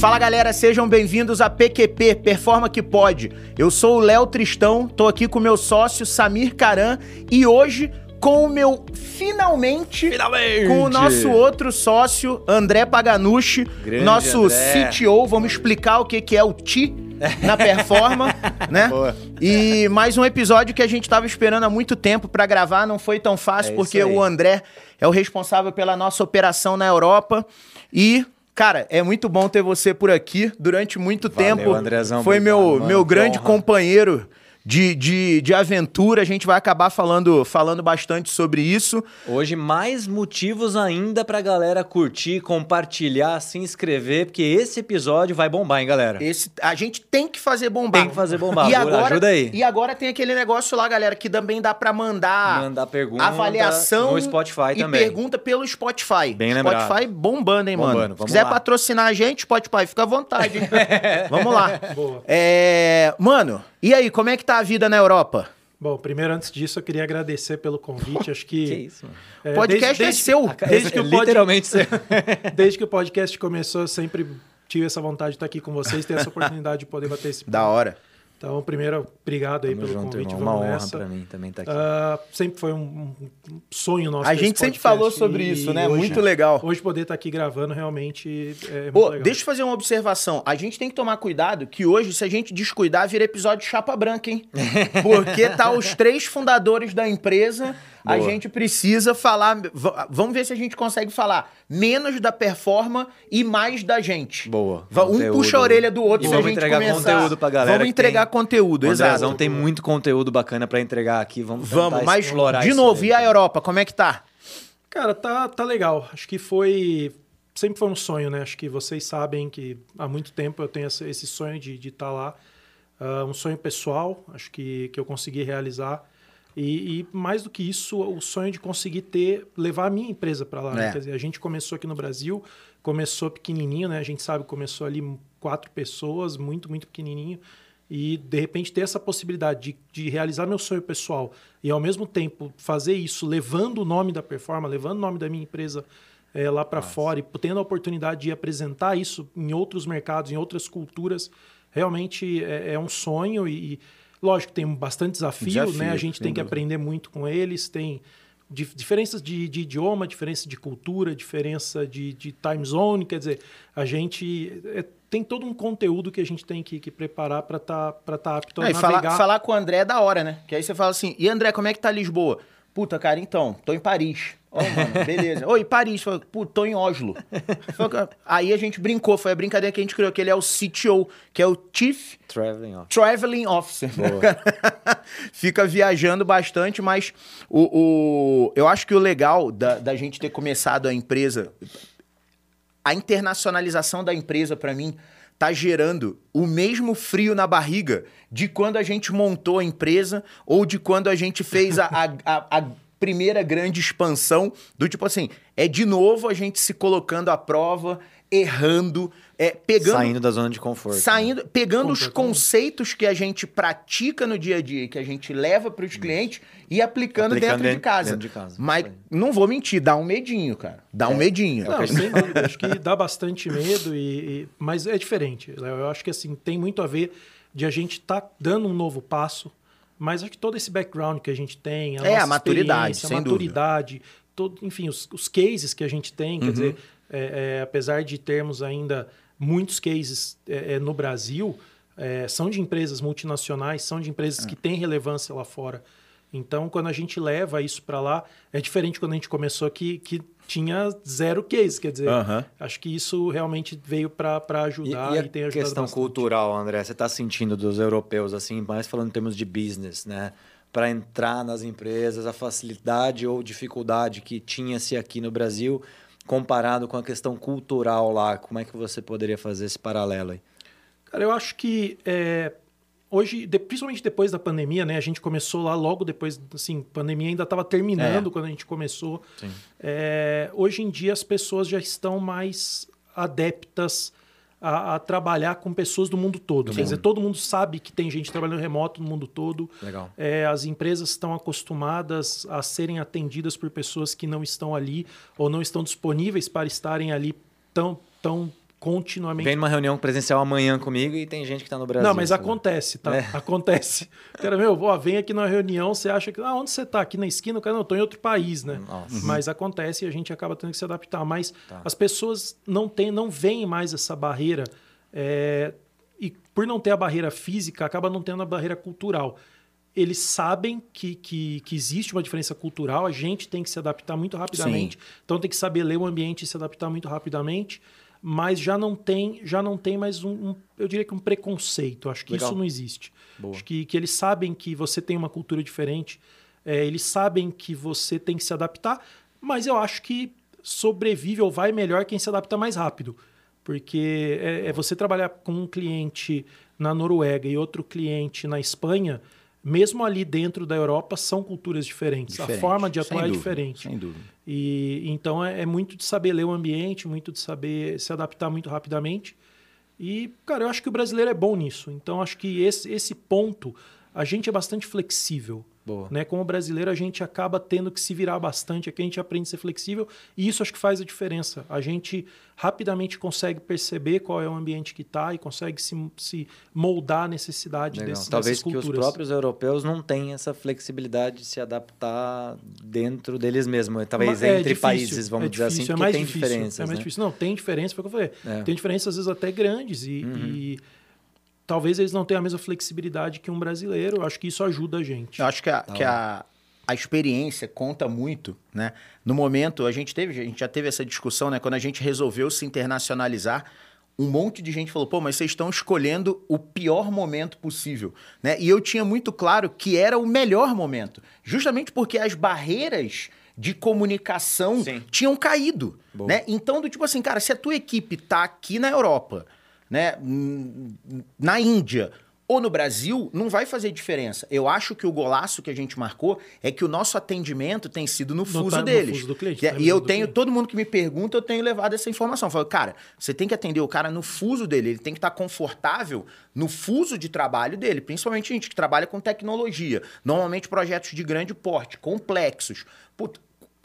Fala galera, sejam bem-vindos a PQP, Performa que Pode. Eu sou o Léo Tristão, tô aqui com meu sócio Samir Caran e hoje com o meu finalmente, Finalmente! com o nosso outro sócio André Paganucci, Grande nosso André. CTO, vamos explicar o que que é o TI na Performa, né? Boa. E mais um episódio que a gente tava esperando há muito tempo pra gravar, não foi tão fácil É porque o André é o responsável pela nossa operação na Europa e Cara, é muito bom ter você por aqui durante muito Valeu, tempo. Andrezão, Foi obrigado, meu, mano, meu grande honra. companheiro de, de, de aventura. A gente vai acabar falando, falando bastante sobre isso. Hoje, mais motivos ainda pra galera curtir, compartilhar, se inscrever, porque esse episódio vai bombar, hein, galera? Esse, a gente tem que fazer bombar. Tem que fazer bombar. E Agora, ajuda aí. E agora tem aquele negócio lá, galera, que também dá pra mandar Mandar pergunta avaliação no Spotify e também. pergunta pelo Spotify. Bem lembrado. Spotify bombando, hein, mano? Bombando, Se vamos quiser lá. patrocinar a gente, Spotify, fica à vontade. hein? vamos lá. Boa. É, mano, e aí, como é que tá a vida na Europa? Bom, primeiro, antes disso, eu queria agradecer pelo convite. Acho que. Que isso, é, O podcast desde, é desde, seu. Desde que, É o pod- literalmente você. desde que o podcast começou, eu sempre tive essa vontade de estar aqui com vocês, ter essa oportunidade de poder bater esse. Da hora. Então, primeiro, obrigado aí Tamo pelo junto, convite. irmão. Uma Vamos honra nessa. pra mim também tá aqui. Ah, sempre foi um, sonho nosso. A gente sempre podcast falou sobre e isso, né? hoje- Muito legal. Hoje poder estar aqui gravando realmente é legal. deixa eu fazer uma observação. A gente tem que tomar cuidado que hoje, se a gente descuidar, vira episódio de chapa branca, hein? Porque tá os três fundadores da empresa. A Boa. gente precisa falar. vamos ver se a gente consegue falar menos da performa e mais da gente. Boa. Va- Um Conteúdo. puxa a orelha do outro E se a vamos gente entregar começar. conteúdo pra galera. Vamos entregar tem- conteúdo, O exato. Andrezão tem muito conteúdo bacana pra entregar aqui. Vamos Vamos, mas explorar de novo, e a Europa, como é que tá? Cara, tá, tá legal. Acho que foi. Sempre foi um sonho, né? Acho que vocês sabem que há muito tempo eu tenho esse, sonho de estar lá. Ah, um sonho pessoal, acho que, que eu consegui realizar. E, e mais do que isso, o sonho de conseguir ter, levar a minha empresa para lá. né? É. Quer dizer, a gente começou aqui no Brasil, começou pequenininho, né? A gente sabe, começou ali quatro pessoas, muito, muito pequenininho. E, de repente, ter essa possibilidade de, de realizar meu sonho pessoal e, ao mesmo tempo, fazer isso levando o nome da Performa, levando o nome da minha empresa eh, lá para fora e tendo a oportunidade de apresentar isso em outros mercados, em outras culturas, realmente é, é um sonho e, e, lógico, tem bastante desafio, Desafio, né? A gente tem que dúvida. aprender muito com eles, tem dif- diferenças de, de idioma, diferença de cultura, diferença de, de time zone, quer dizer, a gente é, tem todo um conteúdo que a gente tem que, que preparar para estar tá, tá apto a Não, e navegar. falar, falar com o André é da hora, né? Que aí você fala assim, e André, como é que tá Lisboa? Puta, cara, então, tô em Paris. Ó, mano, beleza. Oi, Paris. Falei, Puta, tô em Oslo. Falei, Aí a gente brincou, foi a brincadeira que a gente criou, que ele é o CTO, que é o Chief Traveling, ó. Traveling Officer. Fica viajando bastante, mas o, o- eu acho que o legal da, da gente ter começado a empresa, a internacionalização da empresa, pra mim, tá gerando o mesmo frio na barriga de quando a gente montou a empresa ou de quando a gente fez a, a- a- a primeira grande expansão. Do tipo assim, é de novo a gente se colocando à prova, errando, é, pegando Saindo da zona de conforto. né? saindo, pegando os conceitos que a gente pratica no dia a dia, que a gente leva para os clientes e aplicando, Aplicando dentro, de dentro- casa. dentro de casa. Mas não vou mentir, dá um medinho, cara. Dá um medinho. Não, sem dúvida. Acho que dá bastante medo, e, e- mas é diferente. Eu acho que assim tem muito a ver de a gente estar dando um novo passo, mas acho que todo esse background que a gente tem, a É, nossa a maturidade, experiência, sem a maturidade, todo, enfim, os, os cases que a gente tem, Uhum. quer dizer, é, é, apesar de termos ainda muitos cases é, é, no Brasil, é, são de empresas multinacionais, são de empresas que têm relevância lá fora. Então, quando a gente leva isso para lá, é diferente quando a gente começou aqui, que tinha zero case, quer dizer, Aham. acho que isso realmente veio para E, ajudar e e, a tem ajudado questão bastante. cultural, André, você está sentindo dos europeus, assim, mais falando em termos de business, né? Para entrar nas empresas, a facilidade ou dificuldade que tinha-se aqui no Brasil, comparado com a questão cultural lá, como é que você poderia fazer esse paralelo aí? Cara, eu acho que é, hoje, de- principalmente depois da pandemia, né? A gente começou lá logo depois, assim, a pandemia ainda estava terminando É. quando a gente começou. É, hoje em dia as pessoas já estão mais adeptas a, a trabalhar com pessoas do mundo todo. Quer dizer, todo mundo sabe que tem gente trabalhando remoto no mundo todo. Legal. É, as empresas estão acostumadas a serem atendidas por pessoas que não estão ali ou não estão disponíveis para estarem ali tão, tão continuamente. Vem numa reunião presencial amanhã comigo e tem gente que está no Brasil. Não, mas acontece, tá? É. Acontece. Cara, meu, ó, vem aqui na reunião, você acha que. Ah, onde você está? Aqui na esquina? O cara, não, eu tô em outro país, né? Nossa. Mas acontece e a gente acaba tendo que se adaptar. Mas tá. as pessoas não têm, não veem mais essa barreira. É, e por não ter a barreira física, acaba não tendo a barreira cultural. Eles sabem que, que, que existe uma diferença cultural, a gente tem que se adaptar muito rapidamente. Sim. Então tem que saber ler o ambiente e se adaptar muito rapidamente mas já não tem, já não tem mais um, um eu diria que um preconceito. Acho que Legal. isso não existe. Boa. Acho que, que eles sabem que você tem uma cultura diferente, é, eles sabem que você tem que se adaptar, mas eu acho que sobrevive ou vai melhor quem se adapta mais rápido. Porque é, é você trabalhar com um cliente na Noruega e outro cliente na Espanha, mesmo ali dentro da Europa, são culturas diferentes. Diferente. A forma de atuar é diferente. Sem dúvida. E então é, é, muito de saber ler o ambiente, muito de saber se adaptar muito rapidamente. E, cara, eu acho que o brasileiro é bom nisso. Então acho que esse, esse ponto a gente é bastante flexível. Boa. Né? Como brasileiro, a gente acaba tendo que se virar bastante, aqui a gente aprende a ser flexível, e isso acho que faz a diferença. A gente rapidamente consegue perceber qual é o ambiente que está e consegue se, se moldar à necessidade desse, Talvez que os próprios europeus não tenham essa flexibilidade de se adaptar dentro deles mesmos. Talvez é entre difícil, países, vamos é dizer assim, difícil, assim, é tem difícil, diferenças. É mais né? difícil. Não, tem diferença, foi o que eu falei. É. Tem diferenças, às vezes, até grandes. E, uhum. e talvez eles não tenham a mesma flexibilidade que um brasileiro. Eu acho que isso ajuda a gente. Eu acho que a, tá que a, a experiência conta muito, né? No momento, a gente teve, a gente já teve essa discussão, né? Quando a gente resolveu se internacionalizar, um monte de gente falou, pô, mas vocês estão escolhendo o pior momento possível, né? E eu tinha muito claro que era o melhor momento, justamente porque as barreiras de comunicação Sim. tinham caído, Boa. né? Então, do tipo assim, cara, se a tua equipe tá aqui na Europa, né, na Índia ou no Brasil, não vai fazer diferença. Eu acho que o golaço que a gente marcou é que o nosso atendimento tem sido no fuso tá deles. No fuso do cliente, tá e eu tenho, cliente. todo mundo que me pergunta, eu tenho levado essa informação. Eu falo, cara, você tem que atender o cara no fuso dele, ele tem que estar confortável no fuso de trabalho dele, principalmente a gente que trabalha com tecnologia. Normalmente projetos de grande porte, complexos. Puta,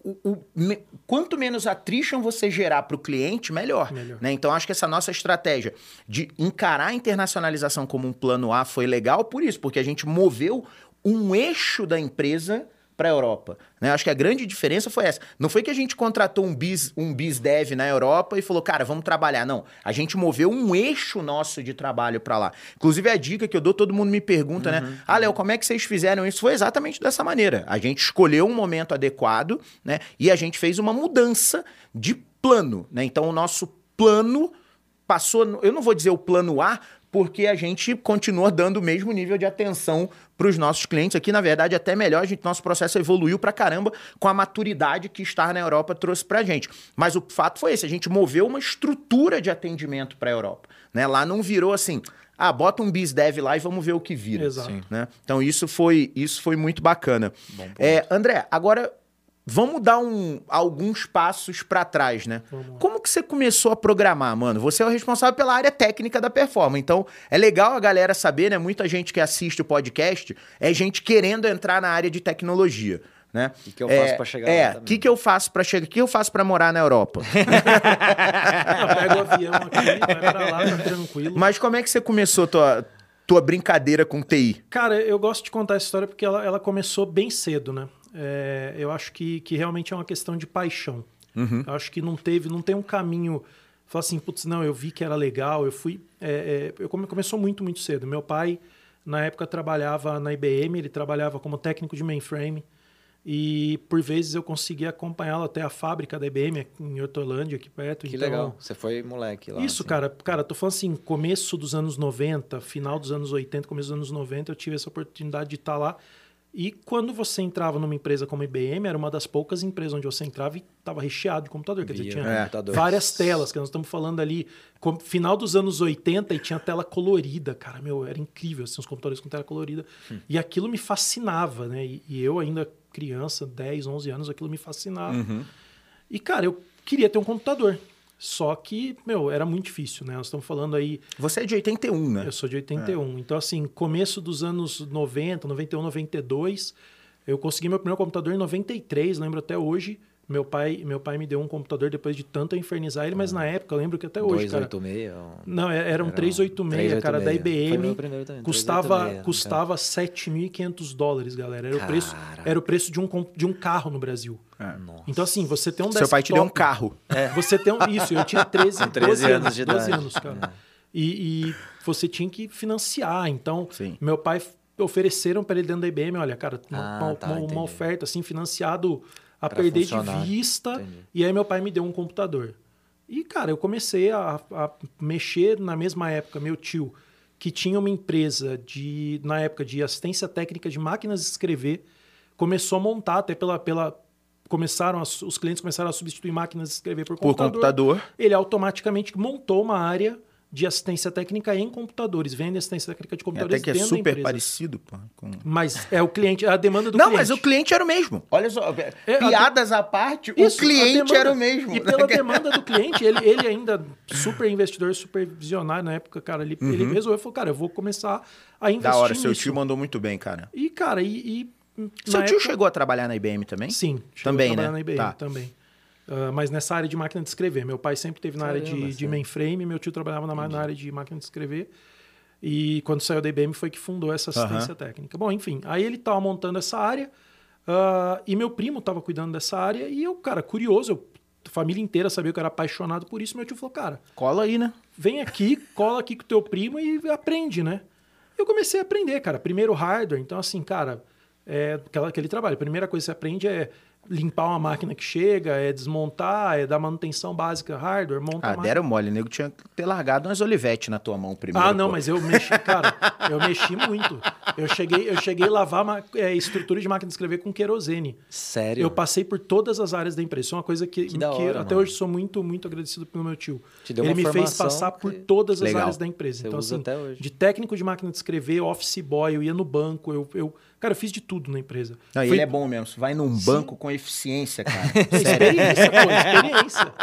o, o me, quanto menos attrition você gerar para o cliente, melhor. melhor. Né? Então, acho que essa nossa estratégia de encarar a internacionalização como um plano A foi legal por isso, porque a gente moveu um eixo da empresa para a Europa. Né? Acho que a grande diferença foi essa. Não foi que a gente contratou um bis, um bis dev na Europa e falou, cara, vamos trabalhar. Não. A gente moveu um eixo nosso de trabalho para lá. Inclusive, a dica que eu dou, todo mundo me pergunta, né? uhum. né? Ah, Léo, como é que vocês fizeram isso? Foi exatamente dessa maneira. A gente escolheu um momento adequado, né? E a gente fez uma mudança de plano, né? Então, o nosso plano passou. Eu não vou dizer o plano A, porque a gente continua dando o mesmo nível de atenção para os nossos clientes. Aqui, na verdade, até melhor, a gente, nosso processo evoluiu para caramba com a maturidade que estar na Europa trouxe para a gente. Mas o fato foi esse, a gente moveu uma estrutura de atendimento para a Europa. Né? Lá não virou assim, ah, bota um BizDev lá e vamos ver o que vira. Exato. Né? Então isso foi, isso foi muito bacana. É, André, agora Vamos dar um, alguns passos para trás, né? Como que você começou a programar, mano? Você é o responsável pela área técnica da performance. Então, é legal a galera saber, né? Muita gente que assiste o podcast é gente querendo entrar na área de tecnologia. Né? O que eu faço é, para chegar é, lá? O que, que eu faço para chegar? O que eu faço para morar na Europa? Pega o avião aqui, vai pra lá, tá tranquilo. Mas como é que você começou tua, tua brincadeira com TI? Cara, eu gosto de contar essa história porque ela, ela começou bem cedo, né? É, eu acho que, que realmente é uma questão de paixão. Uhum. Eu acho que não teve, não tem um caminho. Falar assim, putz, não, eu vi que era legal, eu fui. É, é, eu come, começou muito, muito cedo. Meu pai, na época, trabalhava na IBM, ele trabalhava como técnico de mainframe. E por vezes eu conseguia acompanhá-lo até a fábrica da IBM em Hortolândia, aqui perto. Que então, legal. Você foi moleque lá. Isso, assim. cara. Cara, tô falando assim, começo dos anos 90, final dos anos 80, começo dos anos 90, eu tive essa oportunidade de estar lá. E quando você entrava numa empresa como a IBM, era uma das poucas empresas onde você entrava e estava recheado de computador. Quer dizer, tinha é. várias telas, que nós estamos falando ali, final dos anos 80 e tinha tela colorida. Cara, meu, era incrível, assim, os computadores com tela colorida. Hum. E aquilo me fascinava, né? E, e, eu ainda criança, 10, 11 anos, aquilo me fascinava. Uhum. E, cara, eu queria ter um computador. Só que, meu, era muito difícil, né? Nós estamos falando aí. Você é de 81, né? Eu sou de 81. É. Então, assim, começo dos anos 90, 91, 92, eu consegui meu primeiro computador em 93, lembro até hoje. Meu pai, meu pai me deu um computador depois de tanto infernizar ele, mas na época, eu lembro que até hoje, cara... 286? Não, é- era um Era um 386, cara, da 386. Foi meu IBM. também, Custava, 386, custava 7.500 dólares, galera. Era o, preço, era o preço de um, de um carro no Brasil. Nossa. Então, assim, você tem um Seu pai te deu um desktop- carro. Você tem um, isso, eu tinha 13, Com 13 12 anos de 12 idade. anos, cara. E, e você tinha que financiar. Então, Sim. meu pai ofereceram para ele dentro da IBM, olha, cara, uma, Ah, uma- tá, uma- uma oferta assim financiado a Pra perder funcionar. de vista. Entendi. E aí meu pai me deu um computador. E, cara, eu comecei a, a mexer na mesma época, meu tio, que tinha uma empresa de, na época, de assistência técnica de máquinas de escrever, começou a montar, até pela. pela começaram a- os clientes começaram a substituir máquinas de escrever por Por computador. computador. Ele automaticamente montou uma área de assistência técnica em computadores, vende assistência técnica de computadores Até que é super parecido, pô. com- Mas é o cliente, é a demanda do Não, cliente. mas o cliente era o mesmo. Olha só, É, piadas à parte, Isso, o cliente demanda- era o mesmo. E pela demanda do cliente, ele, ele ainda super investidor, super visionário na época, cara, ele, ele resolveu, falou, cara, eu vou começar a investir Uhum. Da hora, seu nisso. tio mandou muito bem, cara. E, cara, e... e Seu tio época- chegou a trabalhar na IBM também? Sim. chegou Também, né? na IBM Tá. também. Ah, mas nessa área de máquina de escrever. Meu pai sempre teve na área Caramba, de, de sério? mainframe, meu tio trabalhava na, na área de máquina de escrever. E quando saiu da IBM foi que fundou essa assistência técnica. Bom, enfim, aí ele estava montando essa área ah, e meu primo estava cuidando dessa área e eu, cara, curioso, eu, a família inteira sabia que eu era apaixonado por isso. Meu tio falou, cara, Cola aí, né? vem aqui, cola aqui com o teu primo e aprende, né? Eu comecei a aprender, cara. Primeiro hardware, então assim, cara, é aquela, aquele trabalho. A primeira coisa que você aprende é limpar uma máquina que chega, é desmontar, é dar manutenção básica hardware, montar Ah, deram mole, nego tinha que ter largado umas Olivetti na tua mão primeiro. Ah, não, pô. mas eu mexi, cara, eu mexi muito. Eu cheguei, eu cheguei a lavar é, estrutura de máquina de escrever com querosene. Sério? Eu passei por todas as áreas da empresa. Isso é uma coisa que, Que que hora, até mano. hoje sou muito, muito agradecido pelo meu tio. Te deu Ele uma me fez passar por que- todas as Legal. áreas da empresa. Você então, assim, de técnico de máquina de escrever, office boy, eu ia no banco, eu, eu cara, eu fiz de tudo na empresa. Não, Fui- ele é bom mesmo. Você vai num banco com eficiência, cara. Experiência, pô, experiência.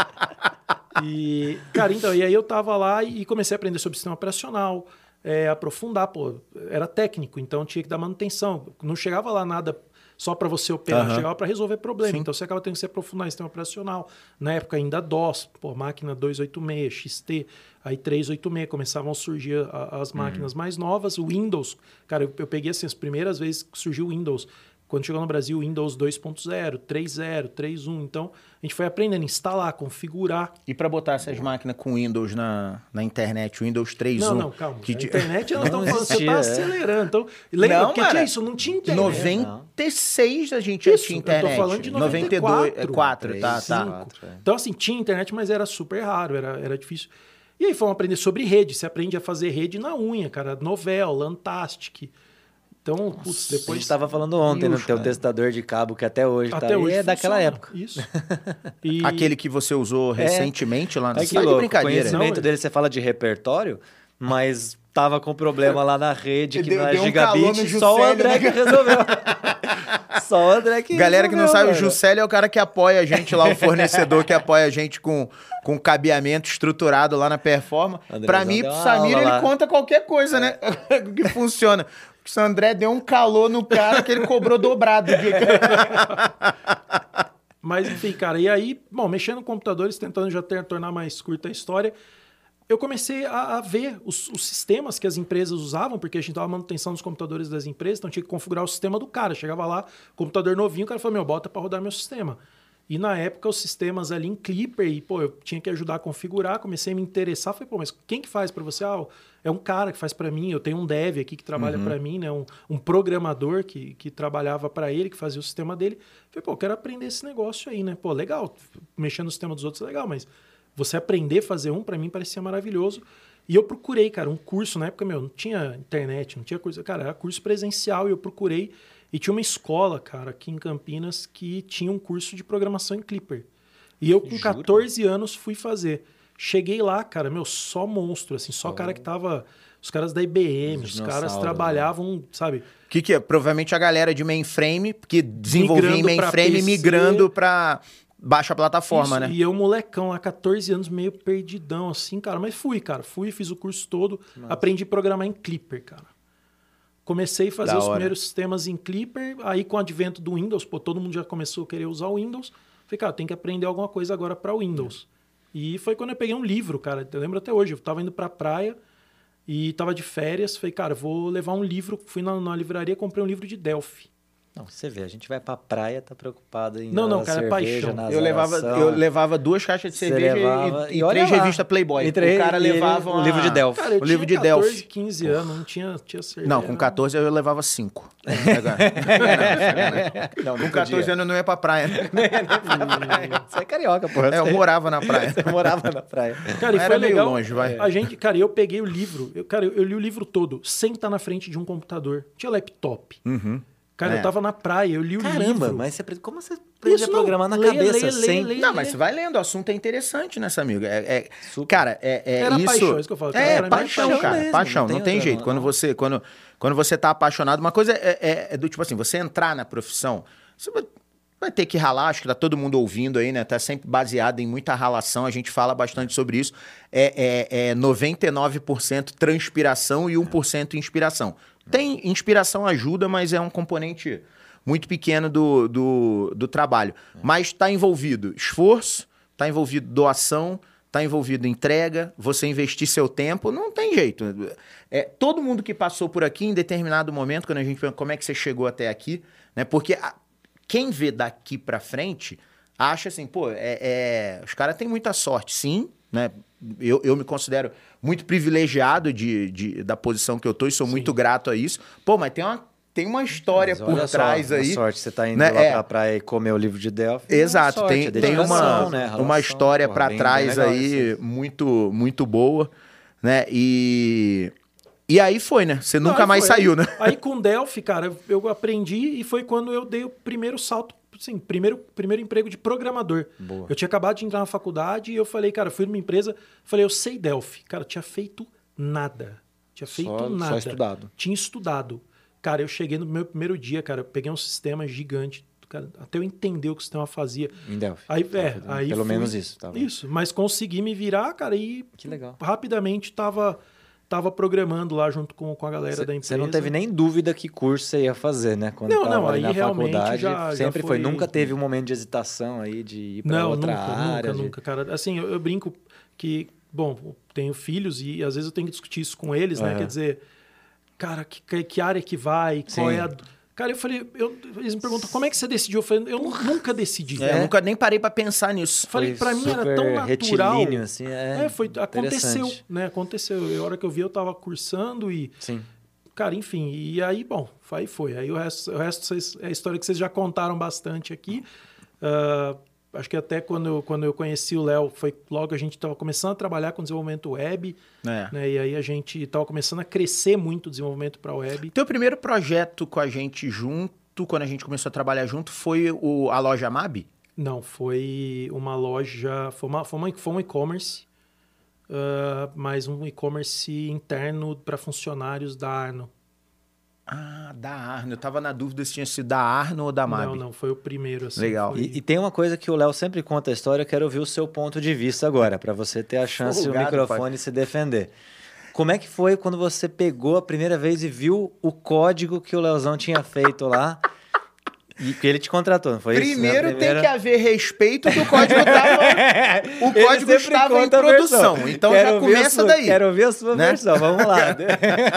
E, cara, então, e aí eu tava lá e comecei a aprender sobre sistema operacional, é, aprofundar, pô, era técnico, então tinha que dar manutenção. Não chegava lá nada só para você operar, Aham. chegava para resolver problema. Sim. Então você acaba tendo que se aprofundar em sistema operacional. Na época ainda DOS, pô, máquina 286, XT, aí 386, começavam a surgir a- as máquinas mais novas, o Windows. Cara, eu, eu peguei assim, as primeiras vezes que surgiu o Windows. Quando chegou no Brasil, Windows 2.0, 3.0, 3.1. Então, a gente foi aprendendo a instalar, configurar. E pra botar essas máquinas com Windows na, na internet, Windows 3.1. Não, não, calma. Que a internet, Não estamos falando, você existia, tá é. acelerando. Então, lembra, Não, porque tinha isso, não tinha internet. 96 a gente Isso, tinha eu tô internet. falando de 92, 94, 4, tá, três, tá. cinco. Quatro, é. Então, assim, tinha internet, mas era super raro, era, era difícil. E aí fomos aprender sobre rede. Você aprende a fazer rede na unha, cara. Novel, Lantastic. Então, putz, A gente depois... estava falando ontem no Deus, teu cara. testador de cabo, que até hoje Até tá aí, hoje é daquela época. Isso. E- Aquele que você usou recentemente lá no Olha que Tá de louco, o brincadeira. conhecimento Não, dele, você fala de repertório, mas tava com problema lá na rede, que Deu- não é deu um calor gigabit, no só o Juscelio, André né? que resolveu. só o André que Galera que não resolveu, sabe, o mano. Juscelio é o cara que apoia a gente lá, o fornecedor que apoia a gente com, com cabeamento estruturado lá na Performa. Andrezão Pra mim, pro Samir, ele lá. conta qualquer coisa, né? que funciona. O André deu um calor no cara que ele cobrou dobrado. Mas enfim, cara, e aí, bom, mexendo com computadores, tentando já ter, tornar mais curta a história, eu comecei a, a ver os, os sistemas que as empresas usavam, porque a gente dava manutenção dos computadores das empresas, então tinha que configurar o sistema do cara. Chegava lá, computador novinho, o cara falou, meu, bota para rodar meu sistema. E na época, os sistemas ali em Clipper, e pô, eu tinha que ajudar a configurar, comecei a me interessar, falei, pô, mas quem que faz para você? Ah, é um cara que faz para mim, eu tenho um dev aqui que trabalha para mim, né? Um, um programador que, que trabalhava para ele, que fazia o sistema dele. Falei, pô, eu quero aprender esse negócio aí, né? Pô, legal, mexer no sistema dos outros é legal, mas você aprender a fazer um, para mim, parecia maravilhoso. E eu procurei, cara, um curso, na época, meu, não tinha internet, não tinha curso, cara, era curso presencial, e eu procurei, e tinha uma escola, cara, aqui em Campinas, que tinha um curso de programação em Clipper. E eu, com Jura? 14 anos, fui fazer. Cheguei lá, cara, meu, só monstro, assim, só cara que tava. Os caras da IBM, Os os caras dinossauros, trabalhavam, sabe? que, que é? Provavelmente a galera de mainframe, que desenvolvia em mainframe, PC. migrando pra baixa plataforma, Isso, né? E eu, molecão, lá, 14 anos, meio perdidão, assim, cara. Mas fui, cara. Fui, fiz o curso todo. Aprendi a programar em Clipper, cara. Comecei a fazer Da os hora. primeiros sistemas em Clipper. Aí, com o advento do Windows, pô, todo mundo já começou a querer usar o Windows. Falei, cara, tem que aprender alguma coisa agora para Windows. E foi quando eu peguei um livro, cara. Eu lembro até hoje. Eu tava indo pra praia e tava de férias. Falei, cara, vou levar um livro. Fui na, na livraria, comprei um livro de Delphi. Não, você vê, a gente vai pra praia, tá preocupado em Não, não, cara, é cerveja, paixão. na Eu levava, eu levava duas caixas de cerveja levava- e, e e três revistas Playboy. E três- o cara e ele- levava o uma- livro de Delphi. Cara, eu O livro tinha de 14, Delphi. 15 anos, não tinha, tinha cerveja. Não, com 14 eu levava cinco. Não, com 14 anos eu não ia pra praia. né? Você é carioca, porra. É, eu morava na praia. Você morava na praia. Cara, e Era foi meio legal. longe, vai. A gente, cara, eu peguei o livro, eu, cara, eu, eu li o livro todo, sem estar na frente de um computador. Tinha laptop. Cara, É. eu tava na praia, eu li o Caramba, livro. mas você, como você aprende Isso a não, programar na leia, cabeça leia, sem... leia, Não, mas você vai lendo, o assunto é interessante, né, amigo? É, é- cara, é, é Era isso. paixão, isso que eu falo, cara, É, mim é paixão, paixão cara. mesmo, paixão, não não tem jeito. não- Quando você, quando, quando você tá apaixonado, uma coisa é, é- é do tipo assim, você entrar na profissão, você vai, vai ter que ralar, acho que tá todo mundo ouvindo aí, né? Tá sempre baseado em muita ralação, a gente fala bastante sobre isso. É, é, é 99% transpiração e 1% inspiração. Tem inspiração ajuda, mas é um componente muito pequeno do, do, do trabalho. Mas está envolvido esforço, está envolvido doação, está envolvido entrega, você investir seu tempo, não tem jeito. É, todo mundo que passou por aqui, em determinado momento, quando a gente pergunta como é que você chegou até aqui, né? Porque a- quem vê daqui para frente acha assim, pô, é, é- os caras têm muita sorte, sim, né? Eu, eu me considero muito privilegiado de, de- da posição que eu tô e sou muito grato a isso. Pô, mas tem uma, tem uma história por só, trás aí. sorte, você tá indo né? lá É. pra praia e comer o livro de Delphi. Exato, sorte, tem, é tem uma, né? uma Relação, história pô, pra bem- trás bem aí muito muito boa, né? E e aí foi, né? Você nunca aí mais foi. saiu, né? Aí com Delphi, cara, eu aprendi e foi quando eu dei o primeiro salto, assim, primeiro, primeiro emprego de programador. Boa. Eu tinha acabado de entrar na faculdade e eu falei, cara, fui numa empresa, falei, eu sei Delphi. Cara, eu tinha feito nada. Tinha feito Só- só nada. estudado. Tinha estudado. Cara, eu cheguei no meu primeiro dia, cara, peguei um sistema gigante, cara, até eu entender o que o sistema fazia. Em Delphi. Aí, é, aí Pelo fui- menos isso. Tá. Isso, mas consegui me virar, cara, e Que legal. rapidamente tava, tava programando lá junto com, com a galera da empresa. Você não teve nem dúvida que curso você ia fazer, né? Quando Não, não, ali aí na realmente faculdade, já- já sempre foi. foi- Nunca teve um momento de hesitação aí de ir Não, outra nunca, área. nunca, de- nunca, cara. Assim, eu, eu brinco que, bom, tenho filhos e às vezes eu tenho que discutir isso com eles, né? Aham. Quer dizer, cara, que, que- que área que vai, qual Sim. é a... Cara, eu falei, eu- eles me perguntam, como é que você decidiu? Eu falei, eu nunca decidi. É, eu nunca nem parei pra pensar nisso. Falei, pra mim era tão natural. assim, é, É, foi, aconteceu, né? Aconteceu. A hora que eu vi, eu tava cursando e Sim. Cara, enfim, e aí, bom, aí foi. Aí o resto, o resto vocês- é a história que vocês já contaram bastante aqui. Ah, acho que até quando eu, quando eu conheci o Léo, foi logo a gente estava começando a trabalhar com desenvolvimento web, É. né? E aí a gente estava começando a crescer muito o desenvolvimento para web. Teu primeiro projeto com a gente junto, quando a gente começou a trabalhar junto, foi o, a loja Mab? Não, foi uma loja, foi, uma, foi, uma, foi um e-commerce, ah, mas um e-commerce interno para funcionários da Arno. Ah, da Arno. Eu tava na dúvida se tinha sido da Arno ou da Mab. Não, não, foi o primeiro. Assim, Legal. foi- E, e tem uma coisa que o Léo sempre conta a história, eu quero ouvir o seu ponto de vista agora, para você ter a chance do Folgado, microfone se defender. Como é que foi quando você pegou a primeira vez e viu o código que o Leozão tinha feito lá? E que ele te contratou, não foi isso? Primeiro Na primeira- tem que haver respeito que o código estava. O código estava em produção. Então Quero já começa sua- daí. Quero ouvir a sua né? versão, vamos lá.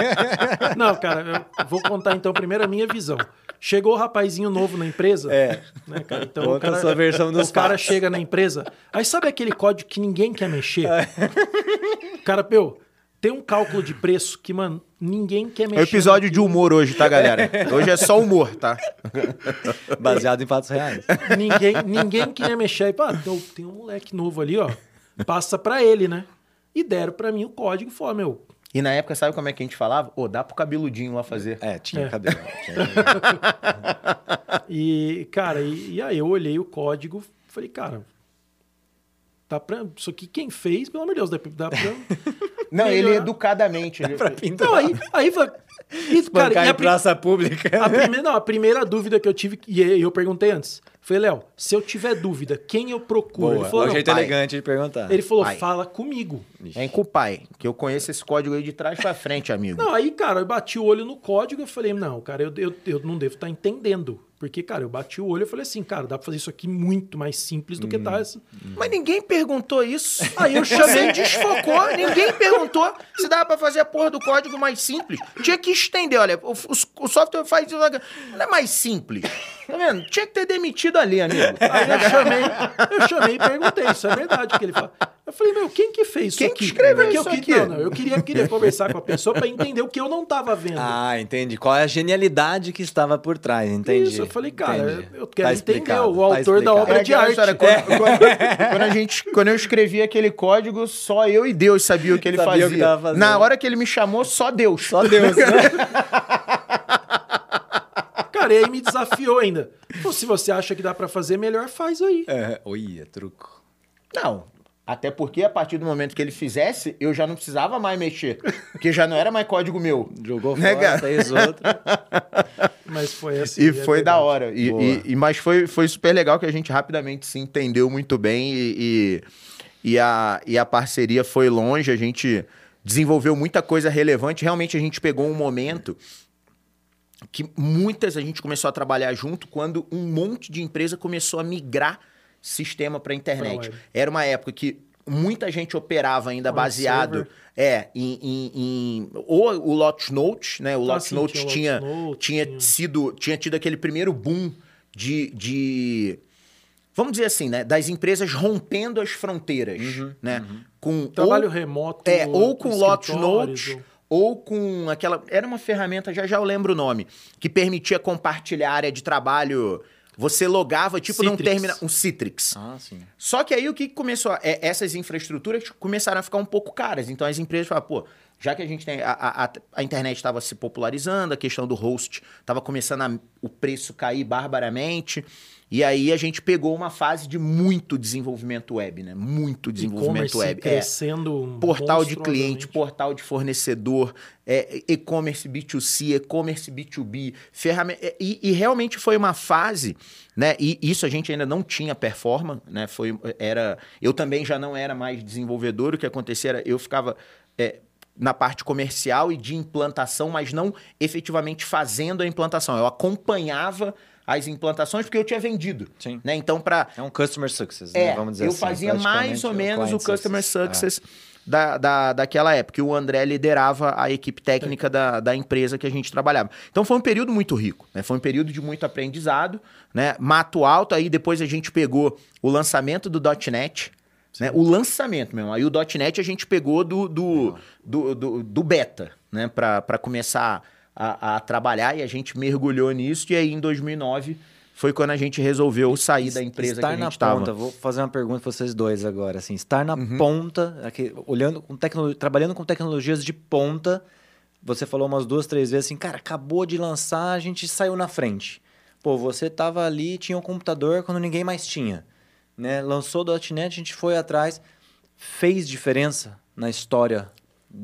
Não, cara, eu vou contar então primeiro a minha visão. Chegou o rapazinho novo na empresa. É. Né, cara? Então Conta o cara, a sua versão dos O cara fatos. chega na empresa. Aí sabe aquele código que ninguém quer mexer? Cara, meu, tem um cálculo de preço que, mano, ninguém quer É mexer. o episódio de humor hoje, tá, galera? Hoje é só humor, tá? Baseado em fatos reais. Ninguém, ninguém queria mexer. Aí, pá, tem, tem um moleque novo ali, ó. Passa pra ele, né? E deram pra mim o código e falaram, meu, E na época, sabe como é que a gente falava? Ô, dá pro cabeludinho lá fazer. É, tinha É. cabelo. Tinha... E, cara, e, e aí eu olhei o código, falei, cara, tá pra, isso aqui quem fez, pelo amor de Deus, dá, dá pra... Não, ele educadamente. Ele... Não, aí, aí, e, cara, Bancar em a, pri- praça pública. a primeira, não, a primeira dúvida que eu tive, e eu perguntei antes, foi, Léo, se eu tiver dúvida, quem eu procuro? Boa, ele falou, é um jeito pai. elegante de perguntar. ele falou Pai. fala comigo. Vem com o pai, que eu conheço esse código aí de trás pra frente, amigo. Não, aí, cara, eu bati o olho no código e falei, não, cara, eu, eu, eu não devo estar entendendo. Porque, cara, eu bati o olho e falei assim, cara, dá pra fazer isso aqui muito mais simples do que tá essa. Mas ninguém perguntou isso. Aí eu chamei, desfocou, ninguém perguntou se dava pra fazer a porra do código mais simples. Tinha que estender, olha, o, o- o software faz isso, não é mais simples. Tá vendo? Tinha que ter demitido ali, amigo. Aí eu chamei, eu chamei e perguntei, isso é verdade que ele fala. Eu falei, meu, quem que fez isso Quem que escreveu isso eu aqui? queria, não, eu queria, queria conversar com a pessoa pra entender o que eu não tava vendo. Ah, entendi. Qual é a genialidade que estava por trás, entendi. Isso, eu falei, cara, Entendi. eu quero Tá entender o tá autor da obra É de arte. história, quando, quando- quando a gente, quando eu escrevi aquele código, só eu e Deus sabia o que ele Sabia fazia. que. Na hora que ele me chamou, só Deus. Só Deus, né? Cara, e aí me desafiou ainda. Pô, se você acha que dá pra fazer, melhor faz aí. é, olha, truco. Não. Até porque a partir do momento que ele fizesse, eu já não precisava mais mexer. Porque já não era mais código meu. Jogou Né, fora, fez outro. Mas foi assim. E é foi verdade. da hora. E, e- e- mas foi, foi super legal que a gente rapidamente se entendeu muito bem e, e, e a, e a parceria foi longe. A gente desenvolveu muita coisa relevante. Realmente a gente pegou um momento que muitas a gente começou a trabalhar junto quando um monte de empresa começou a migrar sistema para internet. Era uma época que muita gente operava ainda baseado server. é em, em, em- ou o Lotus Notes, né? O Ah, Lotus sim, Notes tinha tinha Notes, tinha tinha. sido tinha tido aquele primeiro boom de, de vamos dizer assim, né, das empresas rompendo as fronteiras, né? Com Trabalho ou, remoto. é, ou com Lotus Notes, ou- ou com aquela. Era uma ferramenta, já já eu lembro o nome, que permitia compartilhar área de trabalho. Você logava, tipo, num Citrix. terminal. Um Citrix. Ah, sim. Só que aí o que começou? é, essas infraestruturas começaram a ficar um pouco caras. Então as empresas falaram, pô, já que a gente tem. A, a, a- internet estava se popularizando, a questão do host estava começando a, o preço cair barbaramente. E aí a gente pegou uma fase de muito desenvolvimento web, né? Muito desenvolvimento web. É crescendo portal de cliente, portal de fornecedor, é, e-commerce B2C, e-commerce B2B, ferramenta. E, e realmente foi uma fase, né? E isso a gente ainda não tinha performance, né? Foi, era, eu também já não era mais desenvolvedor, o que acontecia era eu ficava. é, na parte comercial e de implantação, mas não efetivamente fazendo a implantação. Eu acompanhava as implantações porque eu tinha vendido. Sim. Né? Então, para É um customer success, é, né? Vamos dizer eu assim. fazia mais ou menos o customer success. success da, da, daquela época. E o André liderava a equipe técnica da, da empresa que a gente trabalhava. Então foi um período muito rico, né? Foi um período de muito aprendizado, né? Mato alto, aí depois a gente pegou o lançamento do .NET, né? O lançamento mesmo. Aí o .NET a gente pegou do, do, do, do, do beta, né? Para começar a, a trabalhar e a gente mergulhou nisso. E aí em 2009 foi quando a gente resolveu sair da empresa estar que a na gente estava. ponta, vou fazer uma pergunta para vocês dois agora, assim, estar na Uhum. ponta, aqui, olhando com tecno, trabalhando com tecnologias de ponta, você falou umas duas, três vezes assim, cara, acabou de lançar, a gente saiu na frente. Pô, você tava ali, tinha um computador quando ninguém mais tinha, né? Lançou o .NET, a gente foi atrás, fez diferença na história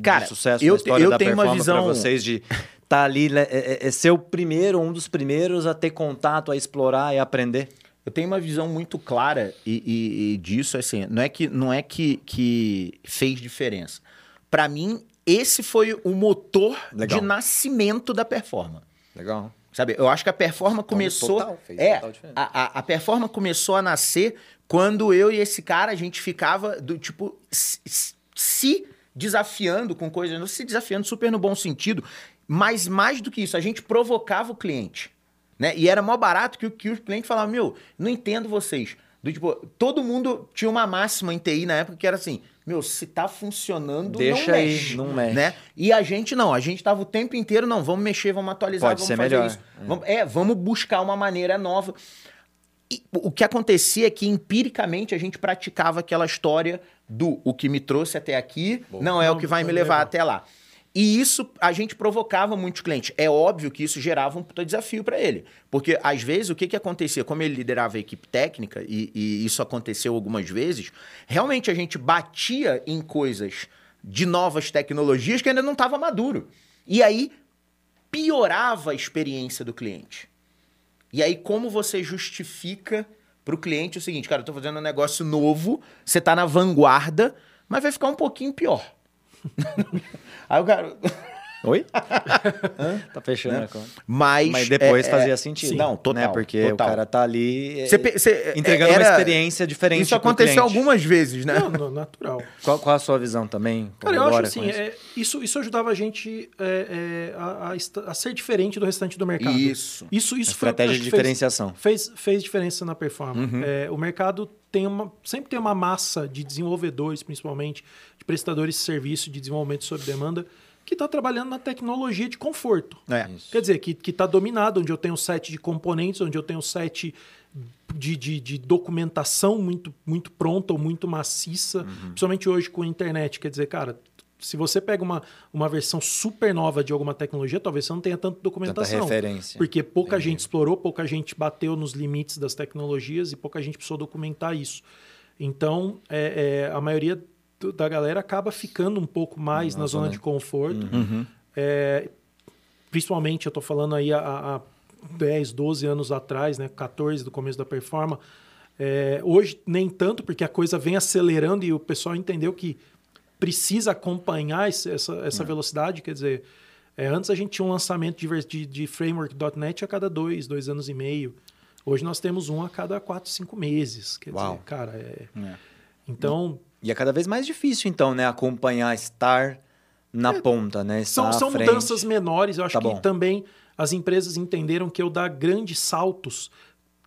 Cara, do sucesso, eu na história eu da tenho uma performance pra visão- vocês de tá ali, né, é, é- é ser o primeiro, um dos primeiros a ter contato, a explorar e aprender. Eu tenho uma visão muito clara e, e- e disso, assim, não é que, não é que, que fez diferença. Para mim, esse foi o motor Legal. de nascimento da performance. Legal. Sabe, eu acho que a performance começou. total, fez é, a, a, a performance começou a nascer quando eu e esse cara, a gente ficava do tipo se, desafiando com coisas, não se desafiando super no bom sentido, mas mais do que isso, a gente provocava o cliente. Né? E era mó barato que, o- que o cliente falava: Meu, não entendo vocês. Do tipo, todo mundo tinha uma máxima em TI na época que era assim: Meu, se tá funcionando, Deixa não aí, mexe. não mexe. Né? E a gente não, a gente tava o tempo inteiro, não, vamos mexer, vamos atualizar, Pode vamos ser fazer melhor. isso. Vamos- é, vamos buscar uma maneira nova. E o que acontecia é que empiricamente a gente praticava aquela história do o que me trouxe até aqui não é o que vai me levar até lá. E isso a gente provocava muitos clientes. É óbvio que isso gerava um desafio para ele. Porque, às vezes, o que, que acontecia? Como ele liderava a equipe técnica, e, e isso aconteceu algumas vezes, realmente a gente batia em coisas de novas tecnologias que ainda não estava maduro. E aí piorava a experiência do cliente. E aí, como você justifica para o cliente o seguinte, cara, eu tô fazendo um negócio novo, você tá na vanguarda, mas vai ficar um pouquinho pior. aí o cara. Oi? tá fechando Né? a conta. Mas, Mas depois é, é, fazia sentido. sim, não, total, Né? Porque total. o cara tá ali é, Você pe- você- entregando era- uma experiência diferente. Isso aconteceu algumas vezes, né? Não, no- natural. Qual, qual a sua visão também? Cara, eu acho assim, isso? é, isso, isso ajudava a gente é, é, a, a a ser diferente do restante do mercado. Isso. Isso, isso estratégia de que fez- diferenciação. Fez, fez diferença na performance. Uhum. É, o mercado tem uma, sempre tem uma massa de desenvolvedores, principalmente, de prestadores de serviço de desenvolvimento sob demanda, que está trabalhando na tecnologia de conforto. É. Isso. Quer dizer, que está dominado, onde eu tenho um set de componentes, onde eu tenho um set de, de, de documentação muito, muito pronta ou muito maciça, Uhum. principalmente hoje com a internet. Quer dizer, cara, se você pega uma, uma versão super nova de alguma tecnologia, talvez você não tenha tanta documentação. referência. Porque pouca Entendi. gente explorou, pouca gente bateu nos limites das tecnologias e pouca gente precisou documentar isso. Então, é, é, a maioria da galera acaba ficando um pouco mais Na na, zona de conforto. Uhum. É, principalmente, eu estou falando aí há, há 10, 12 anos atrás, né, 14 do começo da performance. É, hoje, nem tanto, porque a coisa vem acelerando e o pessoal entendeu que precisa acompanhar esse- essa, essa velocidade. Quer dizer, é, antes a gente tinha um lançamento de, de, de framework.net a cada dois, dois anos e meio. Hoje nós temos um a cada quatro, cinco meses. Quer Uau. dizer, cara, é... É. Então, E é cada vez mais difícil, então, né? Acompanhar, estar na ponta, né? Estar São, são frente. mudanças menores. Eu acho Tá que bom. também as empresas entenderam que eu dar grandes saltos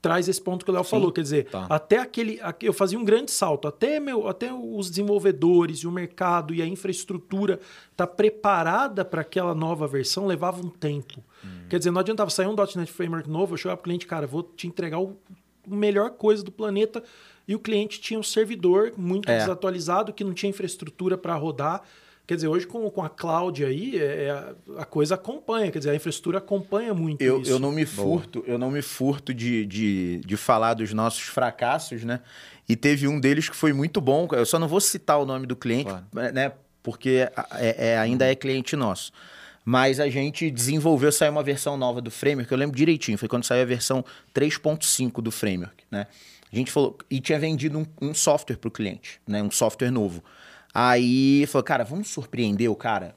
traz esse ponto que o Léo falou. Quer dizer, tá. até aquele. aque- Eu fazia um grande salto, até, meu, até os desenvolvedores e o mercado e a infraestrutura tá preparada para aquela nova versão levava um tempo. Hum. Quer dizer, não adiantava sair um .NET Framework novo, eu chegava pro cliente, cara, vou te entregar o melhor coisa do planeta. E o cliente tinha um servidor muito É. desatualizado, que não tinha infraestrutura para rodar. Quer dizer, hoje com, com a cloud aí, é, é, a coisa acompanha, quer dizer, a infraestrutura acompanha muito Eu, isso. eu não me Boa. furto, eu não me furto de, de, de falar dos nossos fracassos, né? E teve um deles que foi muito bom. Eu só não vou citar o nome do cliente, Claro. né? Porque é- é- ainda é cliente nosso. Mas a gente desenvolveu, saiu uma versão nova do framework, eu lembro direitinho, foi quando saiu a versão 3.5 do framework, né? A gente falou, e tinha vendido um, um software para o cliente, né? Um software novo. Aí falou, cara, vamos surpreender o cara?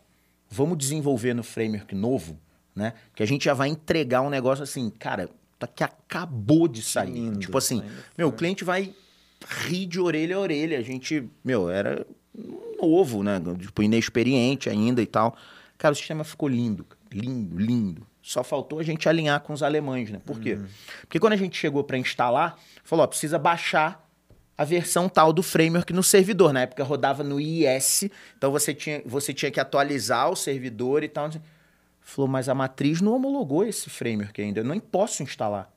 Vamos desenvolver no framework novo, né? Que a gente já vai entregar um negócio assim, cara, tá que acabou de sair. lindo, tipo assim, meu, o cliente vai rir de orelha a orelha. A gente, meu, era novo, né? Tipo, inexperiente ainda e tal. Cara, o sistema ficou lindo, lindo, lindo. Só faltou a gente alinhar com os alemães, né? Por quê? Porque quando a gente chegou para instalar, falou, ó, precisa baixar a versão tal do framework no servidor. Na época rodava no IS, então você tinha, você tinha que atualizar o servidor e tal. Falou, mas a matriz não homologou esse framework ainda, eu nem posso instalar.